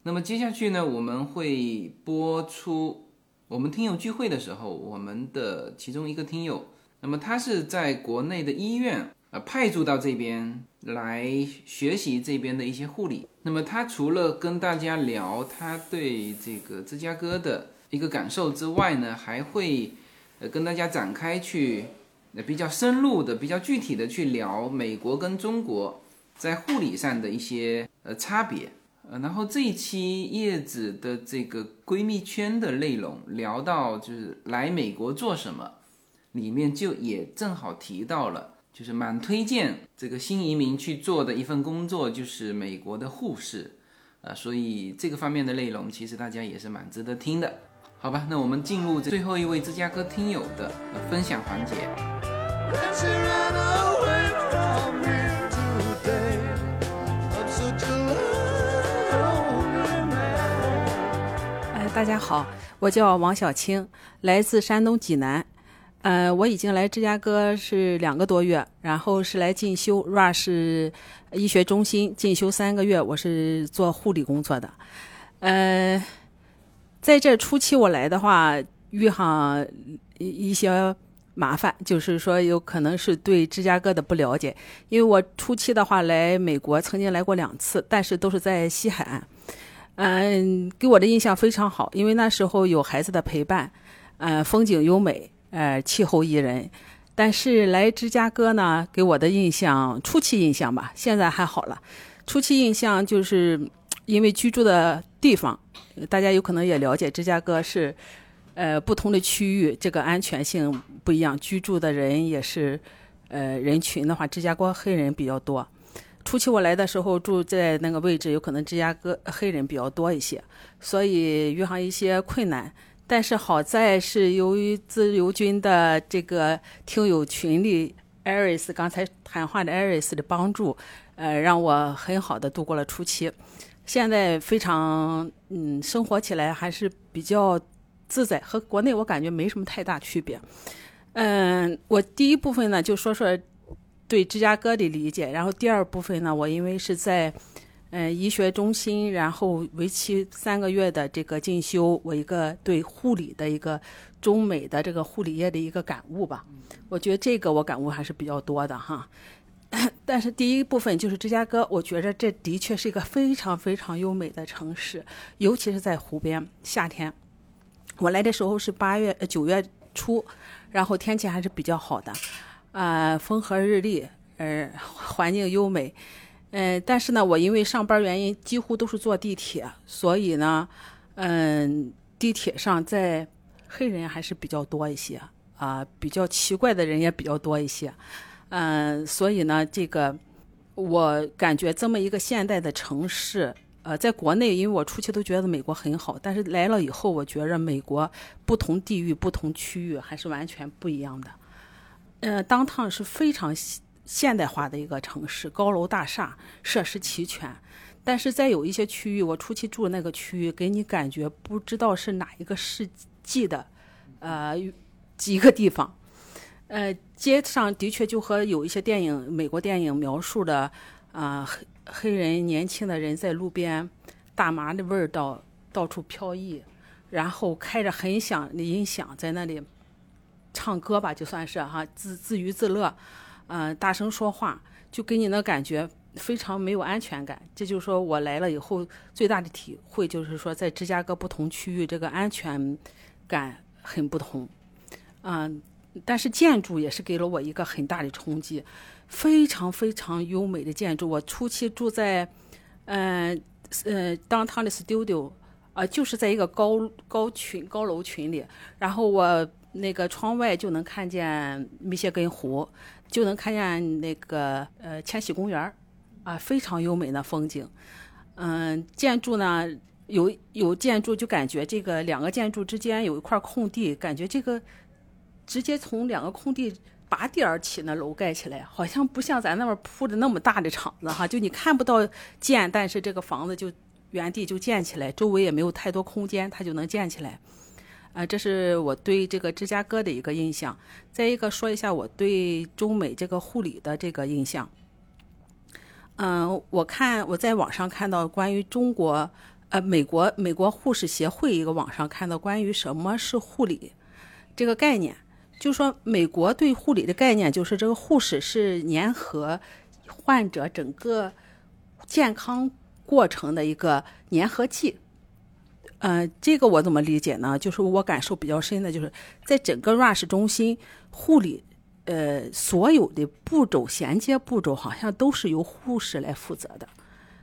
那么接下去呢，我们会播出我们听友聚会的时候，我们的其中一个听友，那么他是在国内的医院呃派驻到这边来学习这边的一些护理。那么他除了跟大家聊他对这个芝加哥的一个感受之外呢，还会呃跟大家展开去呃比较深入的、比较具体的去聊美国跟中国。在护理上的一些呃差别，呃，然后这一期叶子的这个闺蜜圈的内容聊到就是来美国做什么，里面就也正好提到了，就是蛮推荐这个新移民去做的一份工作，就是美国的护士，呃，所以这个方面的内容其实大家也是蛮值得听的，好吧？那我们进入最后一位芝加哥听友的分享环节。大家好，我叫王小青，来自山东济南。呃，我已经来芝加哥是两个多月，然后是来进修 Rush 医学中心进修三个月，我是做护理工作的。呃，在这初期我来的话，遇上一一些麻烦，就是说有可能是对芝加哥的不了解。因为我初期的话来美国曾经来过两次，但是都是在西海岸，嗯，给我的印象非常好，因为那时候有孩子的陪伴，呃，风景优美，呃，气候宜人。但是来芝加哥呢，给我的印象初期印象吧，现在还好了。初期印象就是因为居住的地方，大家有可能也了解，芝加哥是呃不同的区域，这个安全性不一样，居住的人也是呃人群的话，芝加哥黑人比较多。初期我来的时候住在那个位置，有可能芝加哥黑人比较多一些，所以遇上一些困难。但是好在是由于自由军的这个听友群里艾瑞斯刚才谈话的艾瑞斯的帮助，呃，让我很好的度过了初期。现在非常嗯，生活起来还是比较自在，和国内我感觉没什么太大区别。嗯，我第一部分呢就说说对芝加哥的理解，然后第二部分呢，我因为是在。嗯，医学中心，然后为期三个月的这个进修，我一个对护理的一个中美的这个护理业的一个感悟吧。我觉得这个我感悟还是比较多的哈。但是第一部分就是芝加哥，我觉着这的确是一个非常非常优美的城市，尤其是在湖边，夏天。我来的时候是八月九月初，然后天气还是比较好的，啊，风和日丽，呃，环境优美。嗯，但是呢，我因为上班原因，几乎都是坐地铁，所以呢，嗯，地铁上在黑人还是比较多一些啊，比较奇怪的人也比较多一些，嗯，所以呢，这个我感觉这么一个现代的城市，呃，在国内，因为我初期都觉得美国很好，但是来了以后，我觉着美国不同地域、不同区域还是完全不一样的。呃，当趟是非常。现代化的一个城市，高楼大厦，设施齐全，但是在有一些区域，我初期住的那个区域，给你感觉不知道是哪一个世纪的，呃，几个地方，呃，街上的确就和有一些电影，美国电影描述的，啊，黑黑人年轻的人在路边，大麻的味道到处飘逸，然后开着很响的音响在那里唱歌吧，就算是哈，自自娱自乐。嗯，大声说话就给你的感觉非常没有安全感。这就是说我来了以后最大的体会，就是说在芝加哥不同区域这个安全感很不同。嗯，但是建筑也是给了我一个很大的冲击，非常非常优美的建筑。我初期住在嗯呃 downtown 的 studio 啊，就是在一个高高群高楼群里，然后我那个窗外就能看见密歇根湖。就能看见那个呃千禧公园，啊，非常优美的风景。嗯，建筑呢有有建筑，就感觉这个两个建筑之间有一块空地，感觉这个直接从两个空地拔地而起，那楼盖起来，好像不像咱那边铺的那么大的厂子哈，就你看不到建，但是这个房子就原地就建起来，周围也没有太多空间，它就能建起来。啊，这是我对这个芝加哥的一个印象。再一个，说一下我对中美这个护理的这个印象。嗯，我看我在网上看到关于中国，呃，美国美国护士协会一个网上看到关于什么是护理这个概念，就说美国对护理的概念就是这个护士是粘合患者整个健康过程的一个粘合剂。嗯，这个我怎么理解呢？就是我感受比较深的，就是在整个 Rush 中心护理，呃，所有的步骤衔接步骤好像都是由护士来负责的，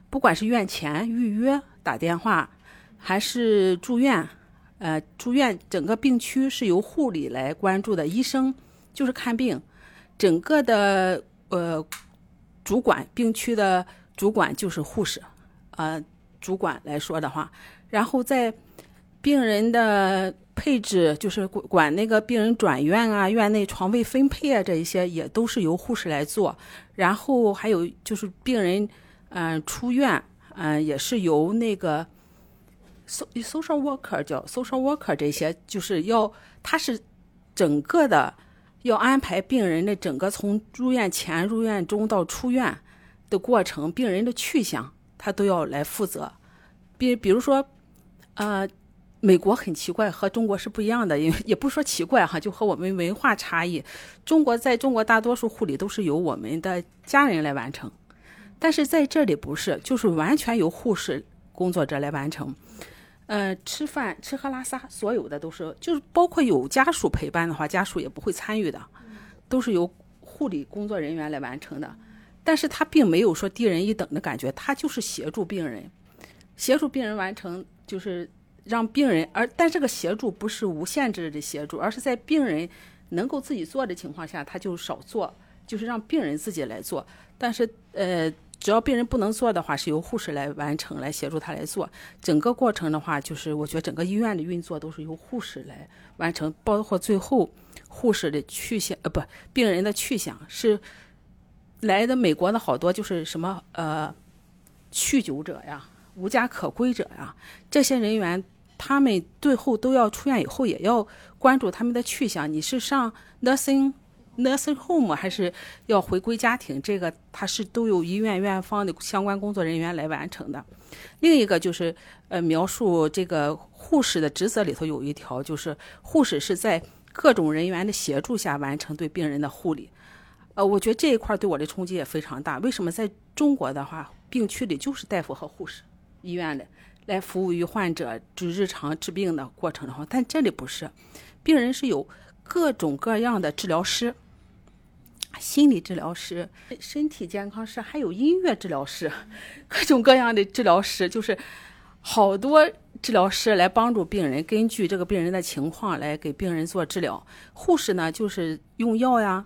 不管是院前预约、打电话，还是住院，呃，住院整个病区是由护理来关注的，医生就是看病，整个的呃主管病区的主管就是护士，呃，主管来说的话。然后在病人的配置，就是管管那个病人转院啊、院内床位分配啊，这一些也都是由护士来做。然后还有就是病人，嗯，出院，嗯，也是由那个 social worker 叫 social worker 这些，就是要他是整个的要安排病人的整个从入院前、入院中到出院的过程，病人的去向他都要来负责。比比如说。呃，美国很奇怪，和中国是不一样的，也 也不说奇怪哈，就和我们文化差异。中国在中国大多数护理都是由我们的家人来完成，但是在这里不是，就是完全由护士工作者来完成。呃，吃饭、吃喝拉撒，所有的都是，就是包括有家属陪伴的话，家属也不会参与的，都是由护理工作人员来完成的。但是他并没有说低人一等的感觉，他就是协助病人，协助病人完成，就是让病人，而但这个协助不是无限制的协助，而是在病人能够自己做的情况下，他就少做，就是让病人自己来做。但是呃。只要病人不能做的话，是由护士来完成，来协助他来做。整个过程的话，就是我觉得整个医院的运作都是由护士来完成，包括最后护士的去向，呃，不，病人的去向是来的美国的好多就是什么呃，酗酒者呀、无家可归者呀，这些人员，他们最后都要出院以后也要关注他们的去向。你是上 nursing。nursing home 还是要回归家庭，这个他是都有医院院方的相关工作人员来完成的。另一个就是呃描述这个护士的职责里头有一条，就是护士是在各种人员的协助下完成对病人的护理。呃，我觉得这一块对我的冲击也非常大。为什么在中国的话，病区里就是大夫和护士，医院的来服务于患者就日常治病的过程的话，但这里不是，病人是有各种各样的治疗师。心理治疗师、身体健康师，还有音乐治疗师，各种各样的治疗师，就是好多治疗师来帮助病人，根据这个病人的情况来给病人做治疗。护士呢，就是用药呀，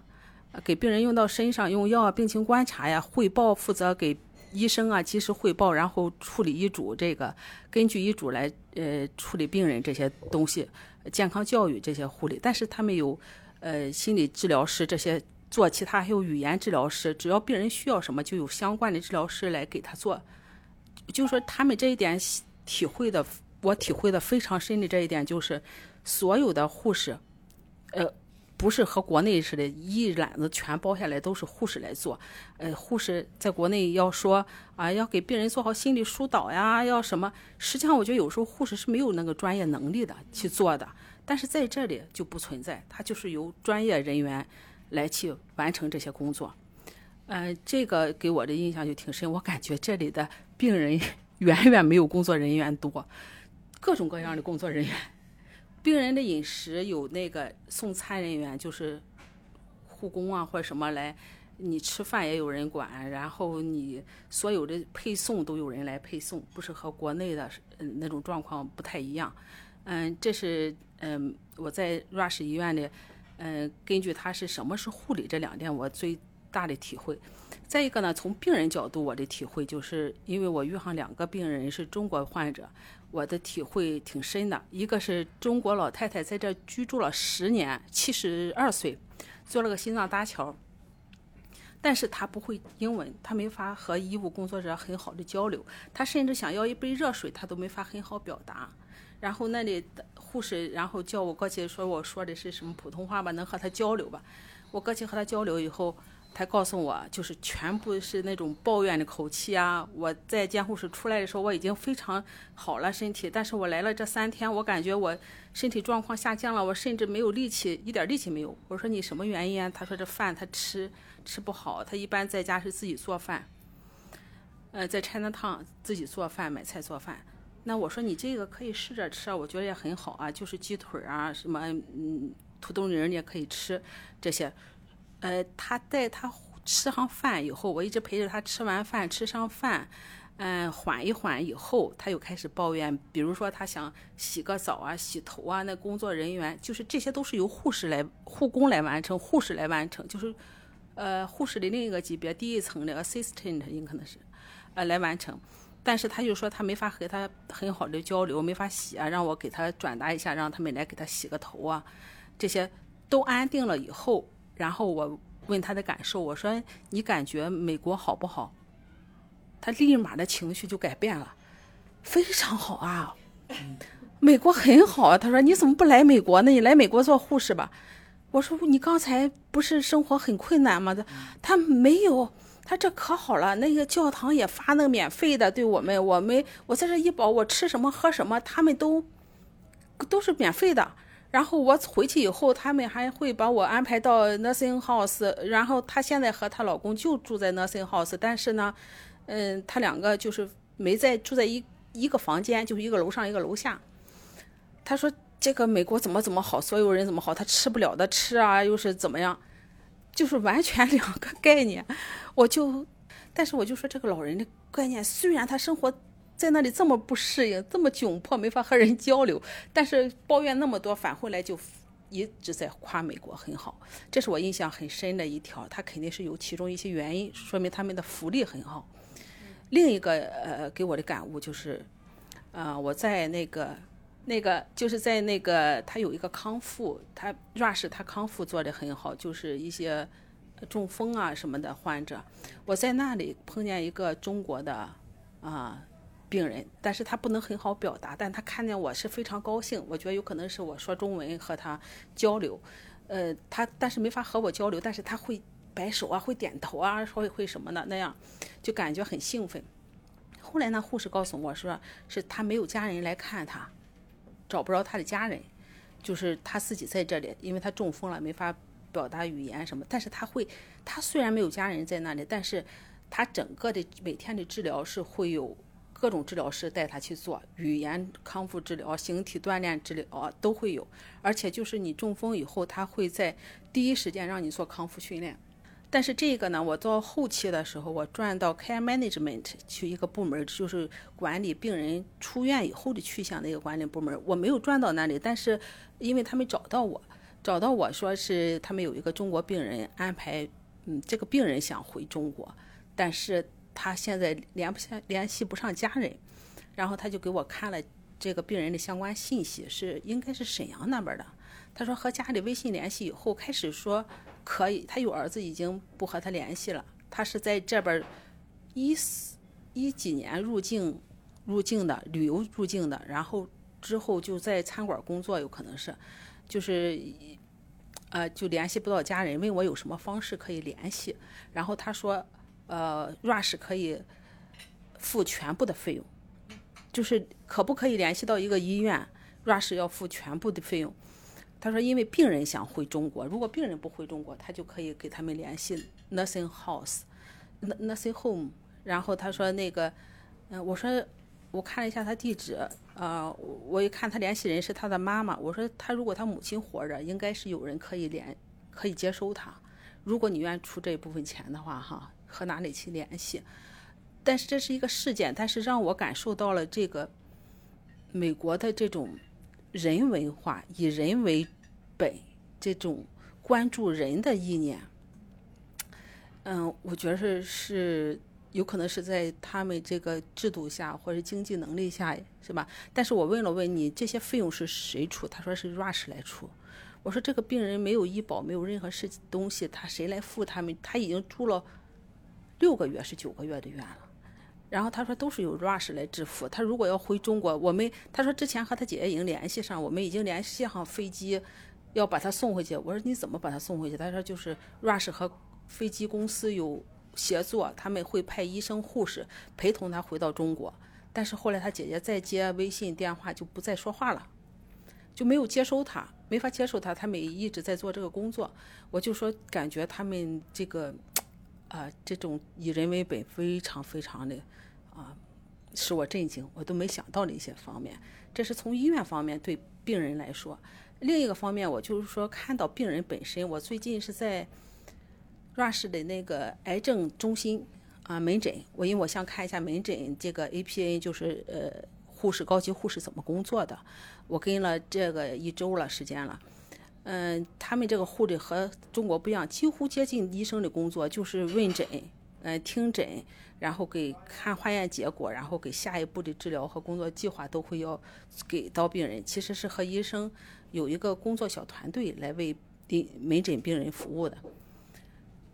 给病人用到身上用药，病情观察呀，汇报负责给医生啊及时汇报，然后处理医嘱，这个根据医嘱来呃处理病人这些东西，健康教育这些护理。但是他们有呃心理治疗师这些。做其他还有语言治疗师，只要病人需要什么，就有相关的治疗师来给他做。就说他们这一点体会的，我体会的非常深的这一点就是，所有的护士，呃，不是和国内似的，一揽子全包下来都是护士来做。呃，护士在国内要说啊，要给病人做好心理疏导呀，要什么，实际上我觉得有时候护士是没有那个专业能力的去做的。但是在这里就不存在，他就是由专业人员。来去完成这些工作，呃，这个给我的印象就挺深。我感觉这里的病人远远没有工作人员多，各种各样的工作人员。病人的饮食有那个送餐人员，就是护工啊或者什么来，你吃饭也有人管，然后你所有的配送都有人来配送，不是和国内的那种状况不太一样。嗯，这是嗯我在 Rush 医院的。嗯，根据他是什么是护理这两点，我最大的体会。再一个呢，从病人角度，我的体会就是，因为我遇上两个病人是中国患者，我的体会挺深的。一个是中国老太太在这居住了十年，七十二岁，做了个心脏搭桥，但是她不会英文，她没法和医务工作者很好的交流，她甚至想要一杯热水，她都没法很好表达。然后那里的护士，然后叫我过去说我说的是什么普通话吧，能和他交流吧。我过去和他交流以后，他告诉我就是全部是那种抱怨的口气啊。我在监护室出来的时候，我已经非常好了身体，但是我来了这三天，我感觉我身体状况下降了，我甚至没有力气，一点力气没有。我说你什么原因啊？他说这饭他吃吃不好，他一般在家是自己做饭，呃，在 China Town 自己做饭买菜做饭。那我说你这个可以试着吃，我觉得也很好啊，就是鸡腿啊，什么嗯土豆泥你也可以吃这些。呃，他在他吃上饭以后，我一直陪着他吃完饭，吃上饭，嗯，缓一缓以后，他又开始抱怨，比如说他想洗个澡啊、洗头啊，那工作人员就是这些都是由护士来护工来完成，护士来完成，就是呃护士的另一个级别，第一层的 assistant 应可能是呃来完成。但是他就说他没法和他很好的交流，没法洗啊，让我给他转达一下，让他们来给他洗个头啊，这些都安定了以后，然后我问他的感受，我说你感觉美国好不好？他立马的情绪就改变了，非常好啊，美国很好啊。他说你怎么不来美国呢？你来美国做护士吧。我说你刚才不是生活很困难吗？他他没有。他这可好了，那个教堂也发那个免费的，对我们，我们我在这医保，我吃什么喝什么，他们都都是免费的。然后我回去以后，他们还会把我安排到 nursing house。然后她现在和她老公就住在 nursing house，但是呢，嗯，他两个就是没在住在一一个房间，就是一个楼上一个楼下。他说这个美国怎么怎么好，所有人怎么好，他吃不了的吃啊，又是怎么样，就是完全两个概念。我就，但是我就说这个老人的概念，虽然他生活。在那里这么不适应，这么窘迫，没法和人交流，但是抱怨那么多，返回来就一直在夸美国很好，这是我印象很深的一条。他肯定是有其中一些原因，说明他们的福利很好。另一个呃，给我的感悟就是，呃，我在那个那个就是在那个他有一个康复，他 rush 他康复做的很好，就是一些中风啊什么的患者，我在那里碰见一个中国的啊。病人，但是他不能很好表达，但他看见我是非常高兴。我觉得有可能是我说中文和他交流，呃，他但是没法和我交流，但是他会摆手啊，会点头啊，会会什么的那样，就感觉很兴奋。后来呢，护士告诉我说，是他没有家人来看他，找不着他的家人，就是他自己在这里，因为他中风了，没法表达语言什么。但是他会，他虽然没有家人在那里，但是他整个的每天的治疗是会有。各种治疗师带他去做语言康复治疗、形体锻炼治疗都会有，而且就是你中风以后，他会在第一时间让你做康复训练。但是这个呢，我到后期的时候，我转到 care management 去一个部门，就是管理病人出院以后的去向的一个管理部门。我没有转到那里，但是因为他们找到我，找到我说是他们有一个中国病人安排，嗯，这个病人想回中国，但是。他现在联不上联系不上家人，然后他就给我看了这个病人的相关信息，是应该是沈阳那边的。他说和家里微信联系以后，开始说可以，他有儿子已经不和他联系了。他是在这边一四一几年入境入境的，旅游入境的，然后之后就在餐馆工作，有可能是，就是呃就联系不到家人，问我有什么方式可以联系，然后他说。呃，Rush 可以付全部的费用，就是可不可以联系到一个医院？Rush 要付全部的费用。他说，因为病人想回中国，如果病人不回中国，他就可以给他们联系 Nursing House、Nursing Home。然后他说那个，嗯，我说我看了一下他地址，呃，我一看他联系人是他的妈妈。我说他如果他母亲活着，应该是有人可以联可以接收他。如果你愿意出这一部分钱的话，哈。和哪里去联系？但是这是一个事件，但是让我感受到了这个美国的这种人文化，以人为本，这种关注人的意念。嗯，我觉得是是有可能是在他们这个制度下或者经济能力下，是吧？但是我问了问你，这些费用是谁出？他说是 Rush 来出。我说这个病人没有医保，没有任何事东西，他谁来付他们？他已经住了。六个月是九个月的院了，然后他说都是由 Rush 来支付。他如果要回中国，我们他说之前和他姐姐已经联系上，我们已经联系上飞机，要把他送回去。我说你怎么把他送回去？他说就是 Rush 和飞机公司有协作，他们会派医生护士陪同他回到中国。但是后来他姐姐再接微信电话就不再说话了，就没有接收他，没法接受他。他们一直在做这个工作，我就说感觉他们这个。啊，这种以人为本，非常非常的啊，使我震惊，我都没想到的一些方面。这是从医院方面对病人来说，另一个方面，我就是说看到病人本身。我最近是在 Rush 的那个癌症中心啊门诊，我因为我想看一下门诊这个 APA，就是呃护士高级护士怎么工作的。我跟了这个一周了时间了。嗯，他们这个护理和中国不一样，几乎接近医生的工作，就是问诊、嗯听诊，然后给看化验结果，然后给下一步的治疗和工作计划都会要给到病人。其实是和医生有一个工作小团队来为病门诊病人服务的。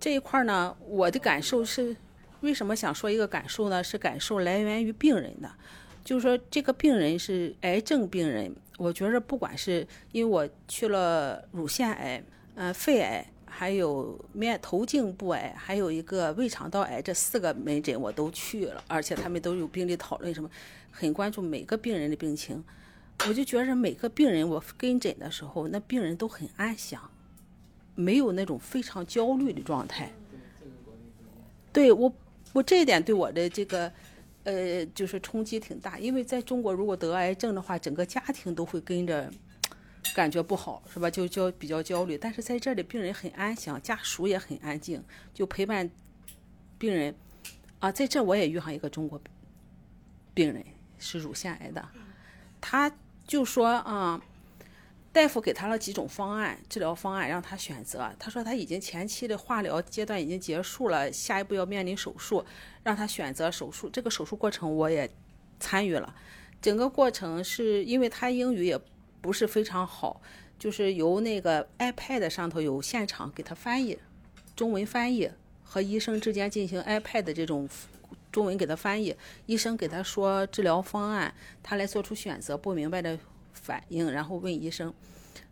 这一块呢，我的感受是，为什么想说一个感受呢？是感受来源于病人的。就是说，这个病人是癌症病人，我觉着不管是因为我去了乳腺癌、嗯肺癌，还有面头颈部癌，还有一个胃肠道癌，这四个门诊我都去了，而且他们都有病例讨论什么，很关注每个病人的病情。我就觉着每个病人我跟诊的时候，那病人都很安详，没有那种非常焦虑的状态。对我，我这一点对我的这个，呃，就是冲击挺大。因为在中国，如果得癌症的话，整个家庭都会跟着感觉不好，是吧？就焦比较焦虑。但是在这里，病人很安详，家属也很安静，就陪伴病人。啊，在这我也遇上一个中国病人，是乳腺癌的，他就说啊。大夫给他了几种方案，治疗方案让他选择。他说他已经前期的化疗阶段已经结束了，下一步要面临手术，让他选择手术。这个手术过程我也参与了，整个过程是因为他英语也不是非常好，就是由那个 iPad 上头有现场给他翻译，中文翻译和医生之间进行 iPad 这种中文给他翻译，医生给他说治疗方案，他来做出选择，不明白的。反应，然后问医生，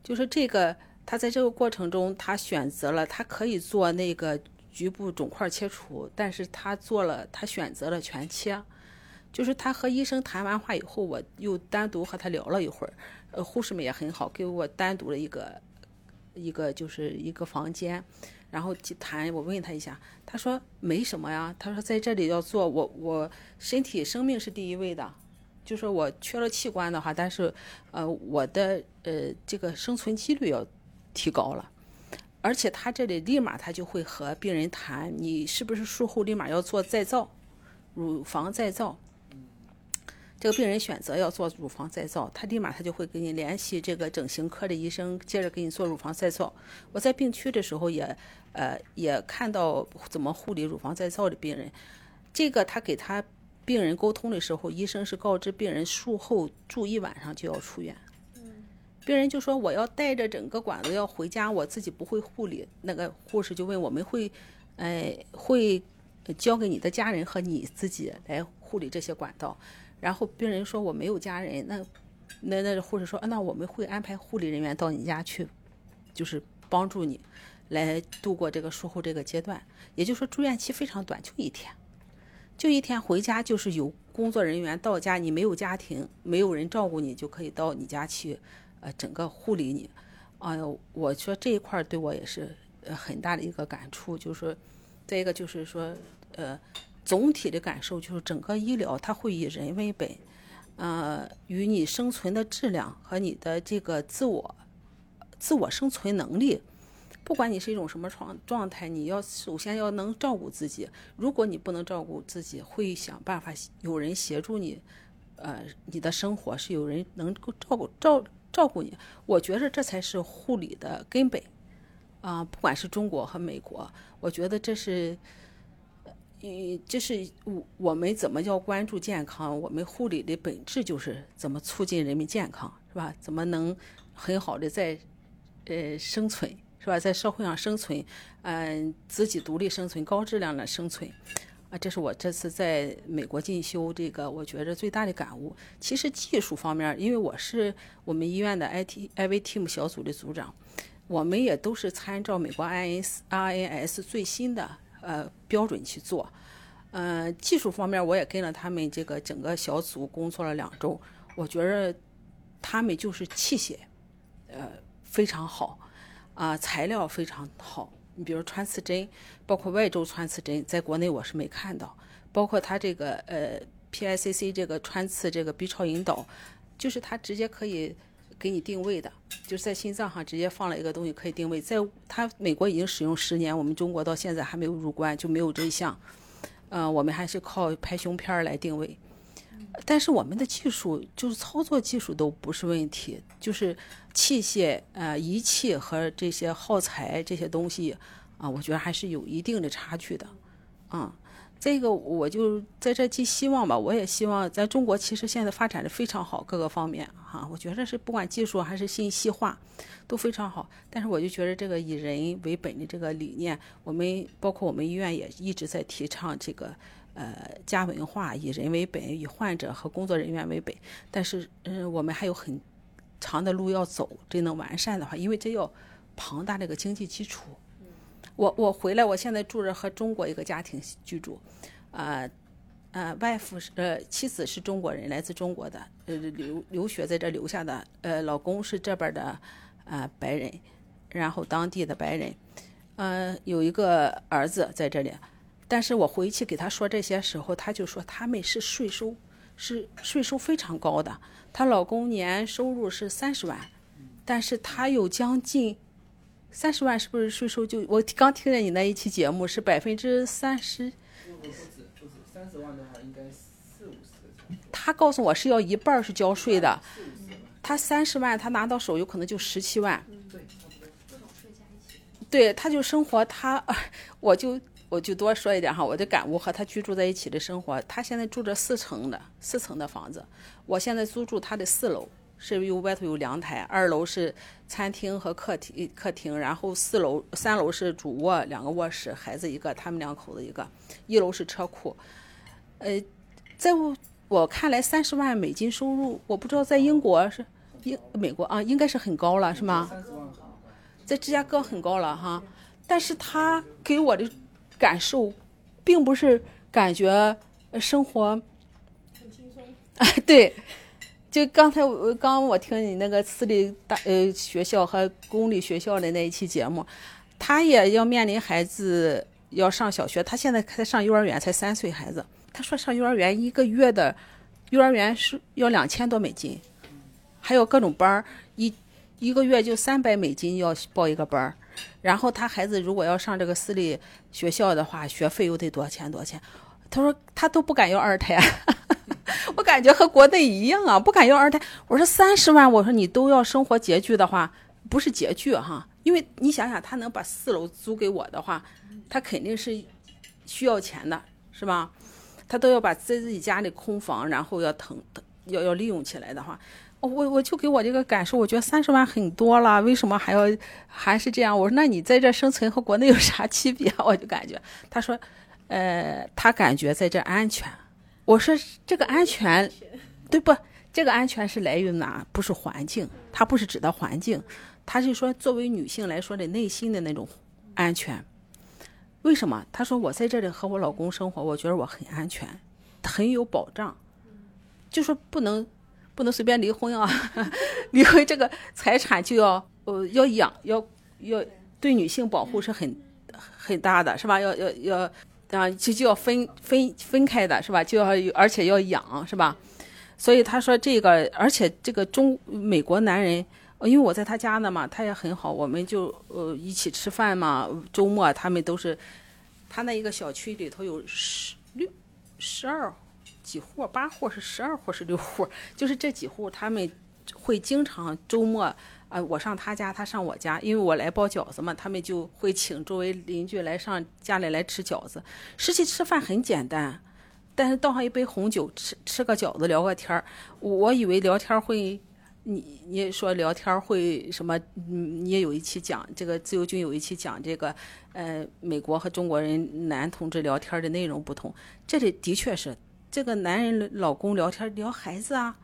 就是这个，他在这个过程中，他选择了，他可以做那个局部肿块切除，但是他做了，他选择了全切。就是他和医生谈完话以后，我又单独和他聊了一会儿，呃，护士们也很好，给我单独的一个一个就是一个房间，然后谈，我问他一下，他说没什么呀，他说在这里要做，我我身体生命是第一位的。就是我缺了器官的话，但是，呃，我的呃这个生存几率要提高了，而且他这里立马他就会和病人谈，你是不是术后立马要做再造，乳房再造。这个病人选择要做乳房再造，他立马他就会给你联系这个整形科的医生，接着给你做乳房再造。我在病区的时候也，呃，也看到怎么护理乳房再造的病人，这个他给他。病人沟通的时候，医生是告知病人术后住一晚上就要出院。病人就说我要带着整个管子要回家，我自己不会护理。那个护士就问我们会，哎，会交给你的家人和你自己来护理这些管道。然后病人说我没有家人，那那那护士说那我们会安排护理人员到你家去，就是帮助你来度过这个术后这个阶段。也就是说住院期非常短，就一天。就一天回家就是有工作人员到家，你没有家庭，没有人照顾你，就可以到你家去，呃，整个护理你。哎呦，我说这一块对我也是呃很大的一个感触，就是说，再一个就是说，呃，总体的感受就是整个医疗它会以人为本，呃，与你生存的质量和你的这个自我自我生存能力。不管你是一种什么状状态，你要首先要能照顾自己。如果你不能照顾自己，会想办法有人协助你，呃，你的生活是有人能够照顾照照顾你。我觉得这才是护理的根本啊！不管是中国和美国，我觉得这是，呃，这是我我们怎么叫关注健康？我们护理的本质就是怎么促进人民健康，是吧？怎么能很好的在呃生存？是吧，在社会上生存，嗯，自己独立生存，高质量的生存，啊，这是我这次在美国进修这个，我觉着最大的感悟。其实技术方面，因为我是我们医院的 IT IV Team 小组的组长，我们也都是参照美国 INS RNS 最新的呃标准去做。嗯，技术方面，我也跟了他们这个整个小组工作了两周，我觉着他们就是器械，呃，非常好。啊，材料非常好。你比如穿刺针，包括外周穿刺针，在国内我是没看到。包括它这个呃 PICC 这个穿刺这个 B 超引导，就是它直接可以给你定位的，就是在心脏上直接放了一个东西可以定位。在它美国已经使用十年，我们中国到现在还没有入关，就没有这一项。嗯，我们还是靠拍胸片来定位。但是我们的技术就是操作技术都不是问题，就是器械、呃仪器和这些耗材这些东西啊，我觉得还是有一定的差距的，啊，这个我就在这寄希望吧。我也希望在中国其实现在发展的非常好，各个方面哈，我觉得是不管技术还是信息化都非常好。但是我就觉得这个以人为本的这个理念，我们包括我们医院也一直在提倡这个。呃，家文化以人为本，以患者和工作人员为本。但是，嗯，我们还有很长的路要走，真能完善的话，因为这要庞大这个经济基础。我我回来，我现在住着和中国一个家庭居住，啊，呃，外父是呃，妻子是中国人，来自中国的，呃，留留学在这留下的，呃，老公是这边的，呃，白人，然后当地的白人，嗯、有一个儿子在这里，但是我回去给他说这些时候，他就说他们是税收是税收非常高的，她老公年收入是三十万，但是他有将近。三十万是不是税收就？我刚听了你那一期节目是百分之三十，不止不止，三十万的话应该四五十。他告诉我是要一半是交税的，他三十万他拿到手有可能就十七万，对，差不多。对，他就生活他，我就我就多说一点哈，我的感悟和他居住在一起的生活，他现在住着四层的四层的房子，我现在租住他的四楼，是有外头有阳台，二楼是餐厅和客厅客厅，然后四楼三楼是主卧两个卧室，孩子一个，他们两口子一个，一楼是车库，呃，在我我看来三十万美金收入，我不知道在英国是英美国啊，应该是很高了是吗？三十万高。在芝加哥很高了哈，但是他给我的感受，并不是感觉呃生活很轻松。啊，对，就刚才我刚我听你那个私立大呃学校和公立学校的那一期节目，他也要面临孩子要上小学，他现在才上幼儿园，才三岁孩子，他说上幼儿园一个月的幼儿园是要两千多美金，还有各种班儿一。一个月就三百美金要报一个班儿，然后他孩子如果要上这个私立学校的话，学费又得多少钱多少钱？他说他都不敢要二胎，我感觉和国内一样啊，不敢要二胎。我说三十万，我说你都要生活拮据的话，不是拮据哈，因为你想想，他能把四楼租给我的话，他肯定是需要钱的，是吧？他都要把自己家里空房，然后要腾要要利用起来的话。我我就给我这个感受，我觉得三十万很多了，为什么还要还是这样？我说那你在这生存和国内有啥区别？我就感觉，他说，呃，他感觉在这安全。我说这个安全，对不？这个安全是来源于哪？不是环境，他不是指的环境，他是说作为女性来说的内心的那种安全。为什么？他说我在这里和我老公生活，我觉得我很安全，很有保障，就说不能。不能随便离婚啊！离婚这个财产就要呃要养，要要对女性保护是很很大的，是吧？要要要啊，就就要分分分开的，是吧？就要而且要养，是吧？所以他说这个，而且这个中美国男人，因为我在他家呢嘛，他也很好，我们就呃一起吃饭嘛。周末他们都是他那一个小区里头有十六十二。几户？八户是十二户是六户？就是这几户，他们会经常周末啊，我上他家，他上我家，因为我来包饺子嘛，他们就会请周围邻居来上家里来吃饺子。实际吃饭很简单，但是倒上一杯红酒，吃吃个饺子，聊个天儿。我以为聊天会，你你说聊天会什么？嗯你也有一期讲这个，自由军有一期讲这个，呃，美国和中国人男同志聊天的内容不同。这里的确是。这个男人老公聊天聊孩子啊，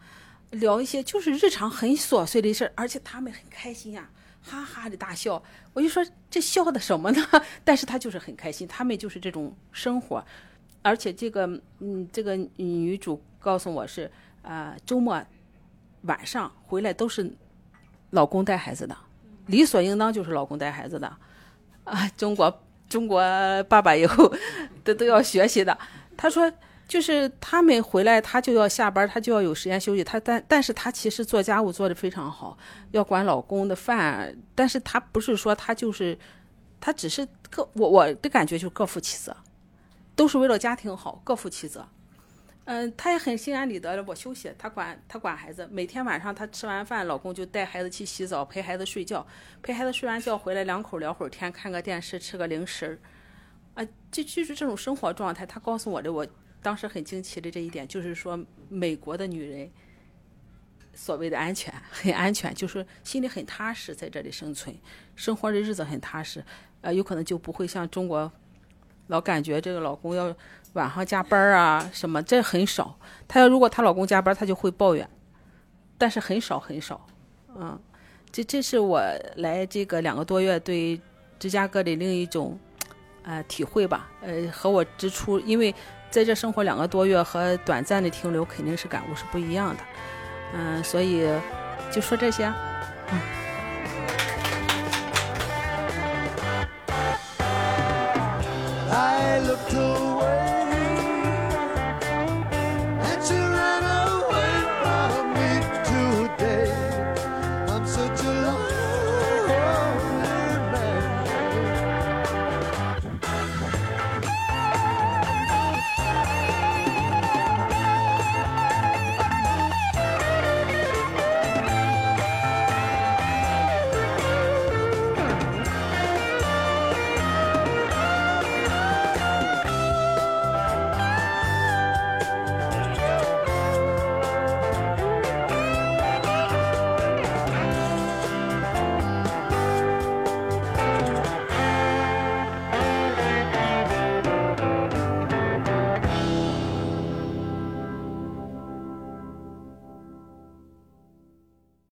聊一些就是日常很琐碎的事儿，而且他们很开心呀，哈哈的大笑。我就说这笑的什么呢？但是他就是很开心，他们就是这种生活。而且这个嗯，这个女主告诉我是啊，周末晚上回来都是老公带孩子的，理所应当就是老公带孩子的啊。中国中国爸爸以后都都要学习的。他说。就是他们回来，他就要下班，他就要有时间休息。他但但是他其实做家务做得非常好，要管老公的饭。但是他不是说他就是，他只是各我我的感觉就是各负其责，都是为了家庭好，各负其责。嗯，他也很心安理得的，我休息，他管他管孩子。每天晚上他吃完饭，老公就带孩子去洗澡，陪孩子睡觉，陪孩子睡完觉回来，两口聊会儿天，看个电视，吃个零食啊，就就是这种生活状态。他告诉我的我。当时很惊奇的这一点，就是说美国的女人所谓的安全，很安全，就是心里很踏实，在这里生存，生活的日子很踏实，呃，有可能就不会像中国老感觉这个老公要晚上加班啊什么，这很少。她要如果她老公加班，她就会抱怨，但是很少很少。嗯，这这是我来这个两个多月对芝加哥的另一种呃体会吧。呃，和我之初因为。在这生活两个多月和短暂的停留肯定是感悟是不一样的。嗯，所以就说这些。嗯。I look to.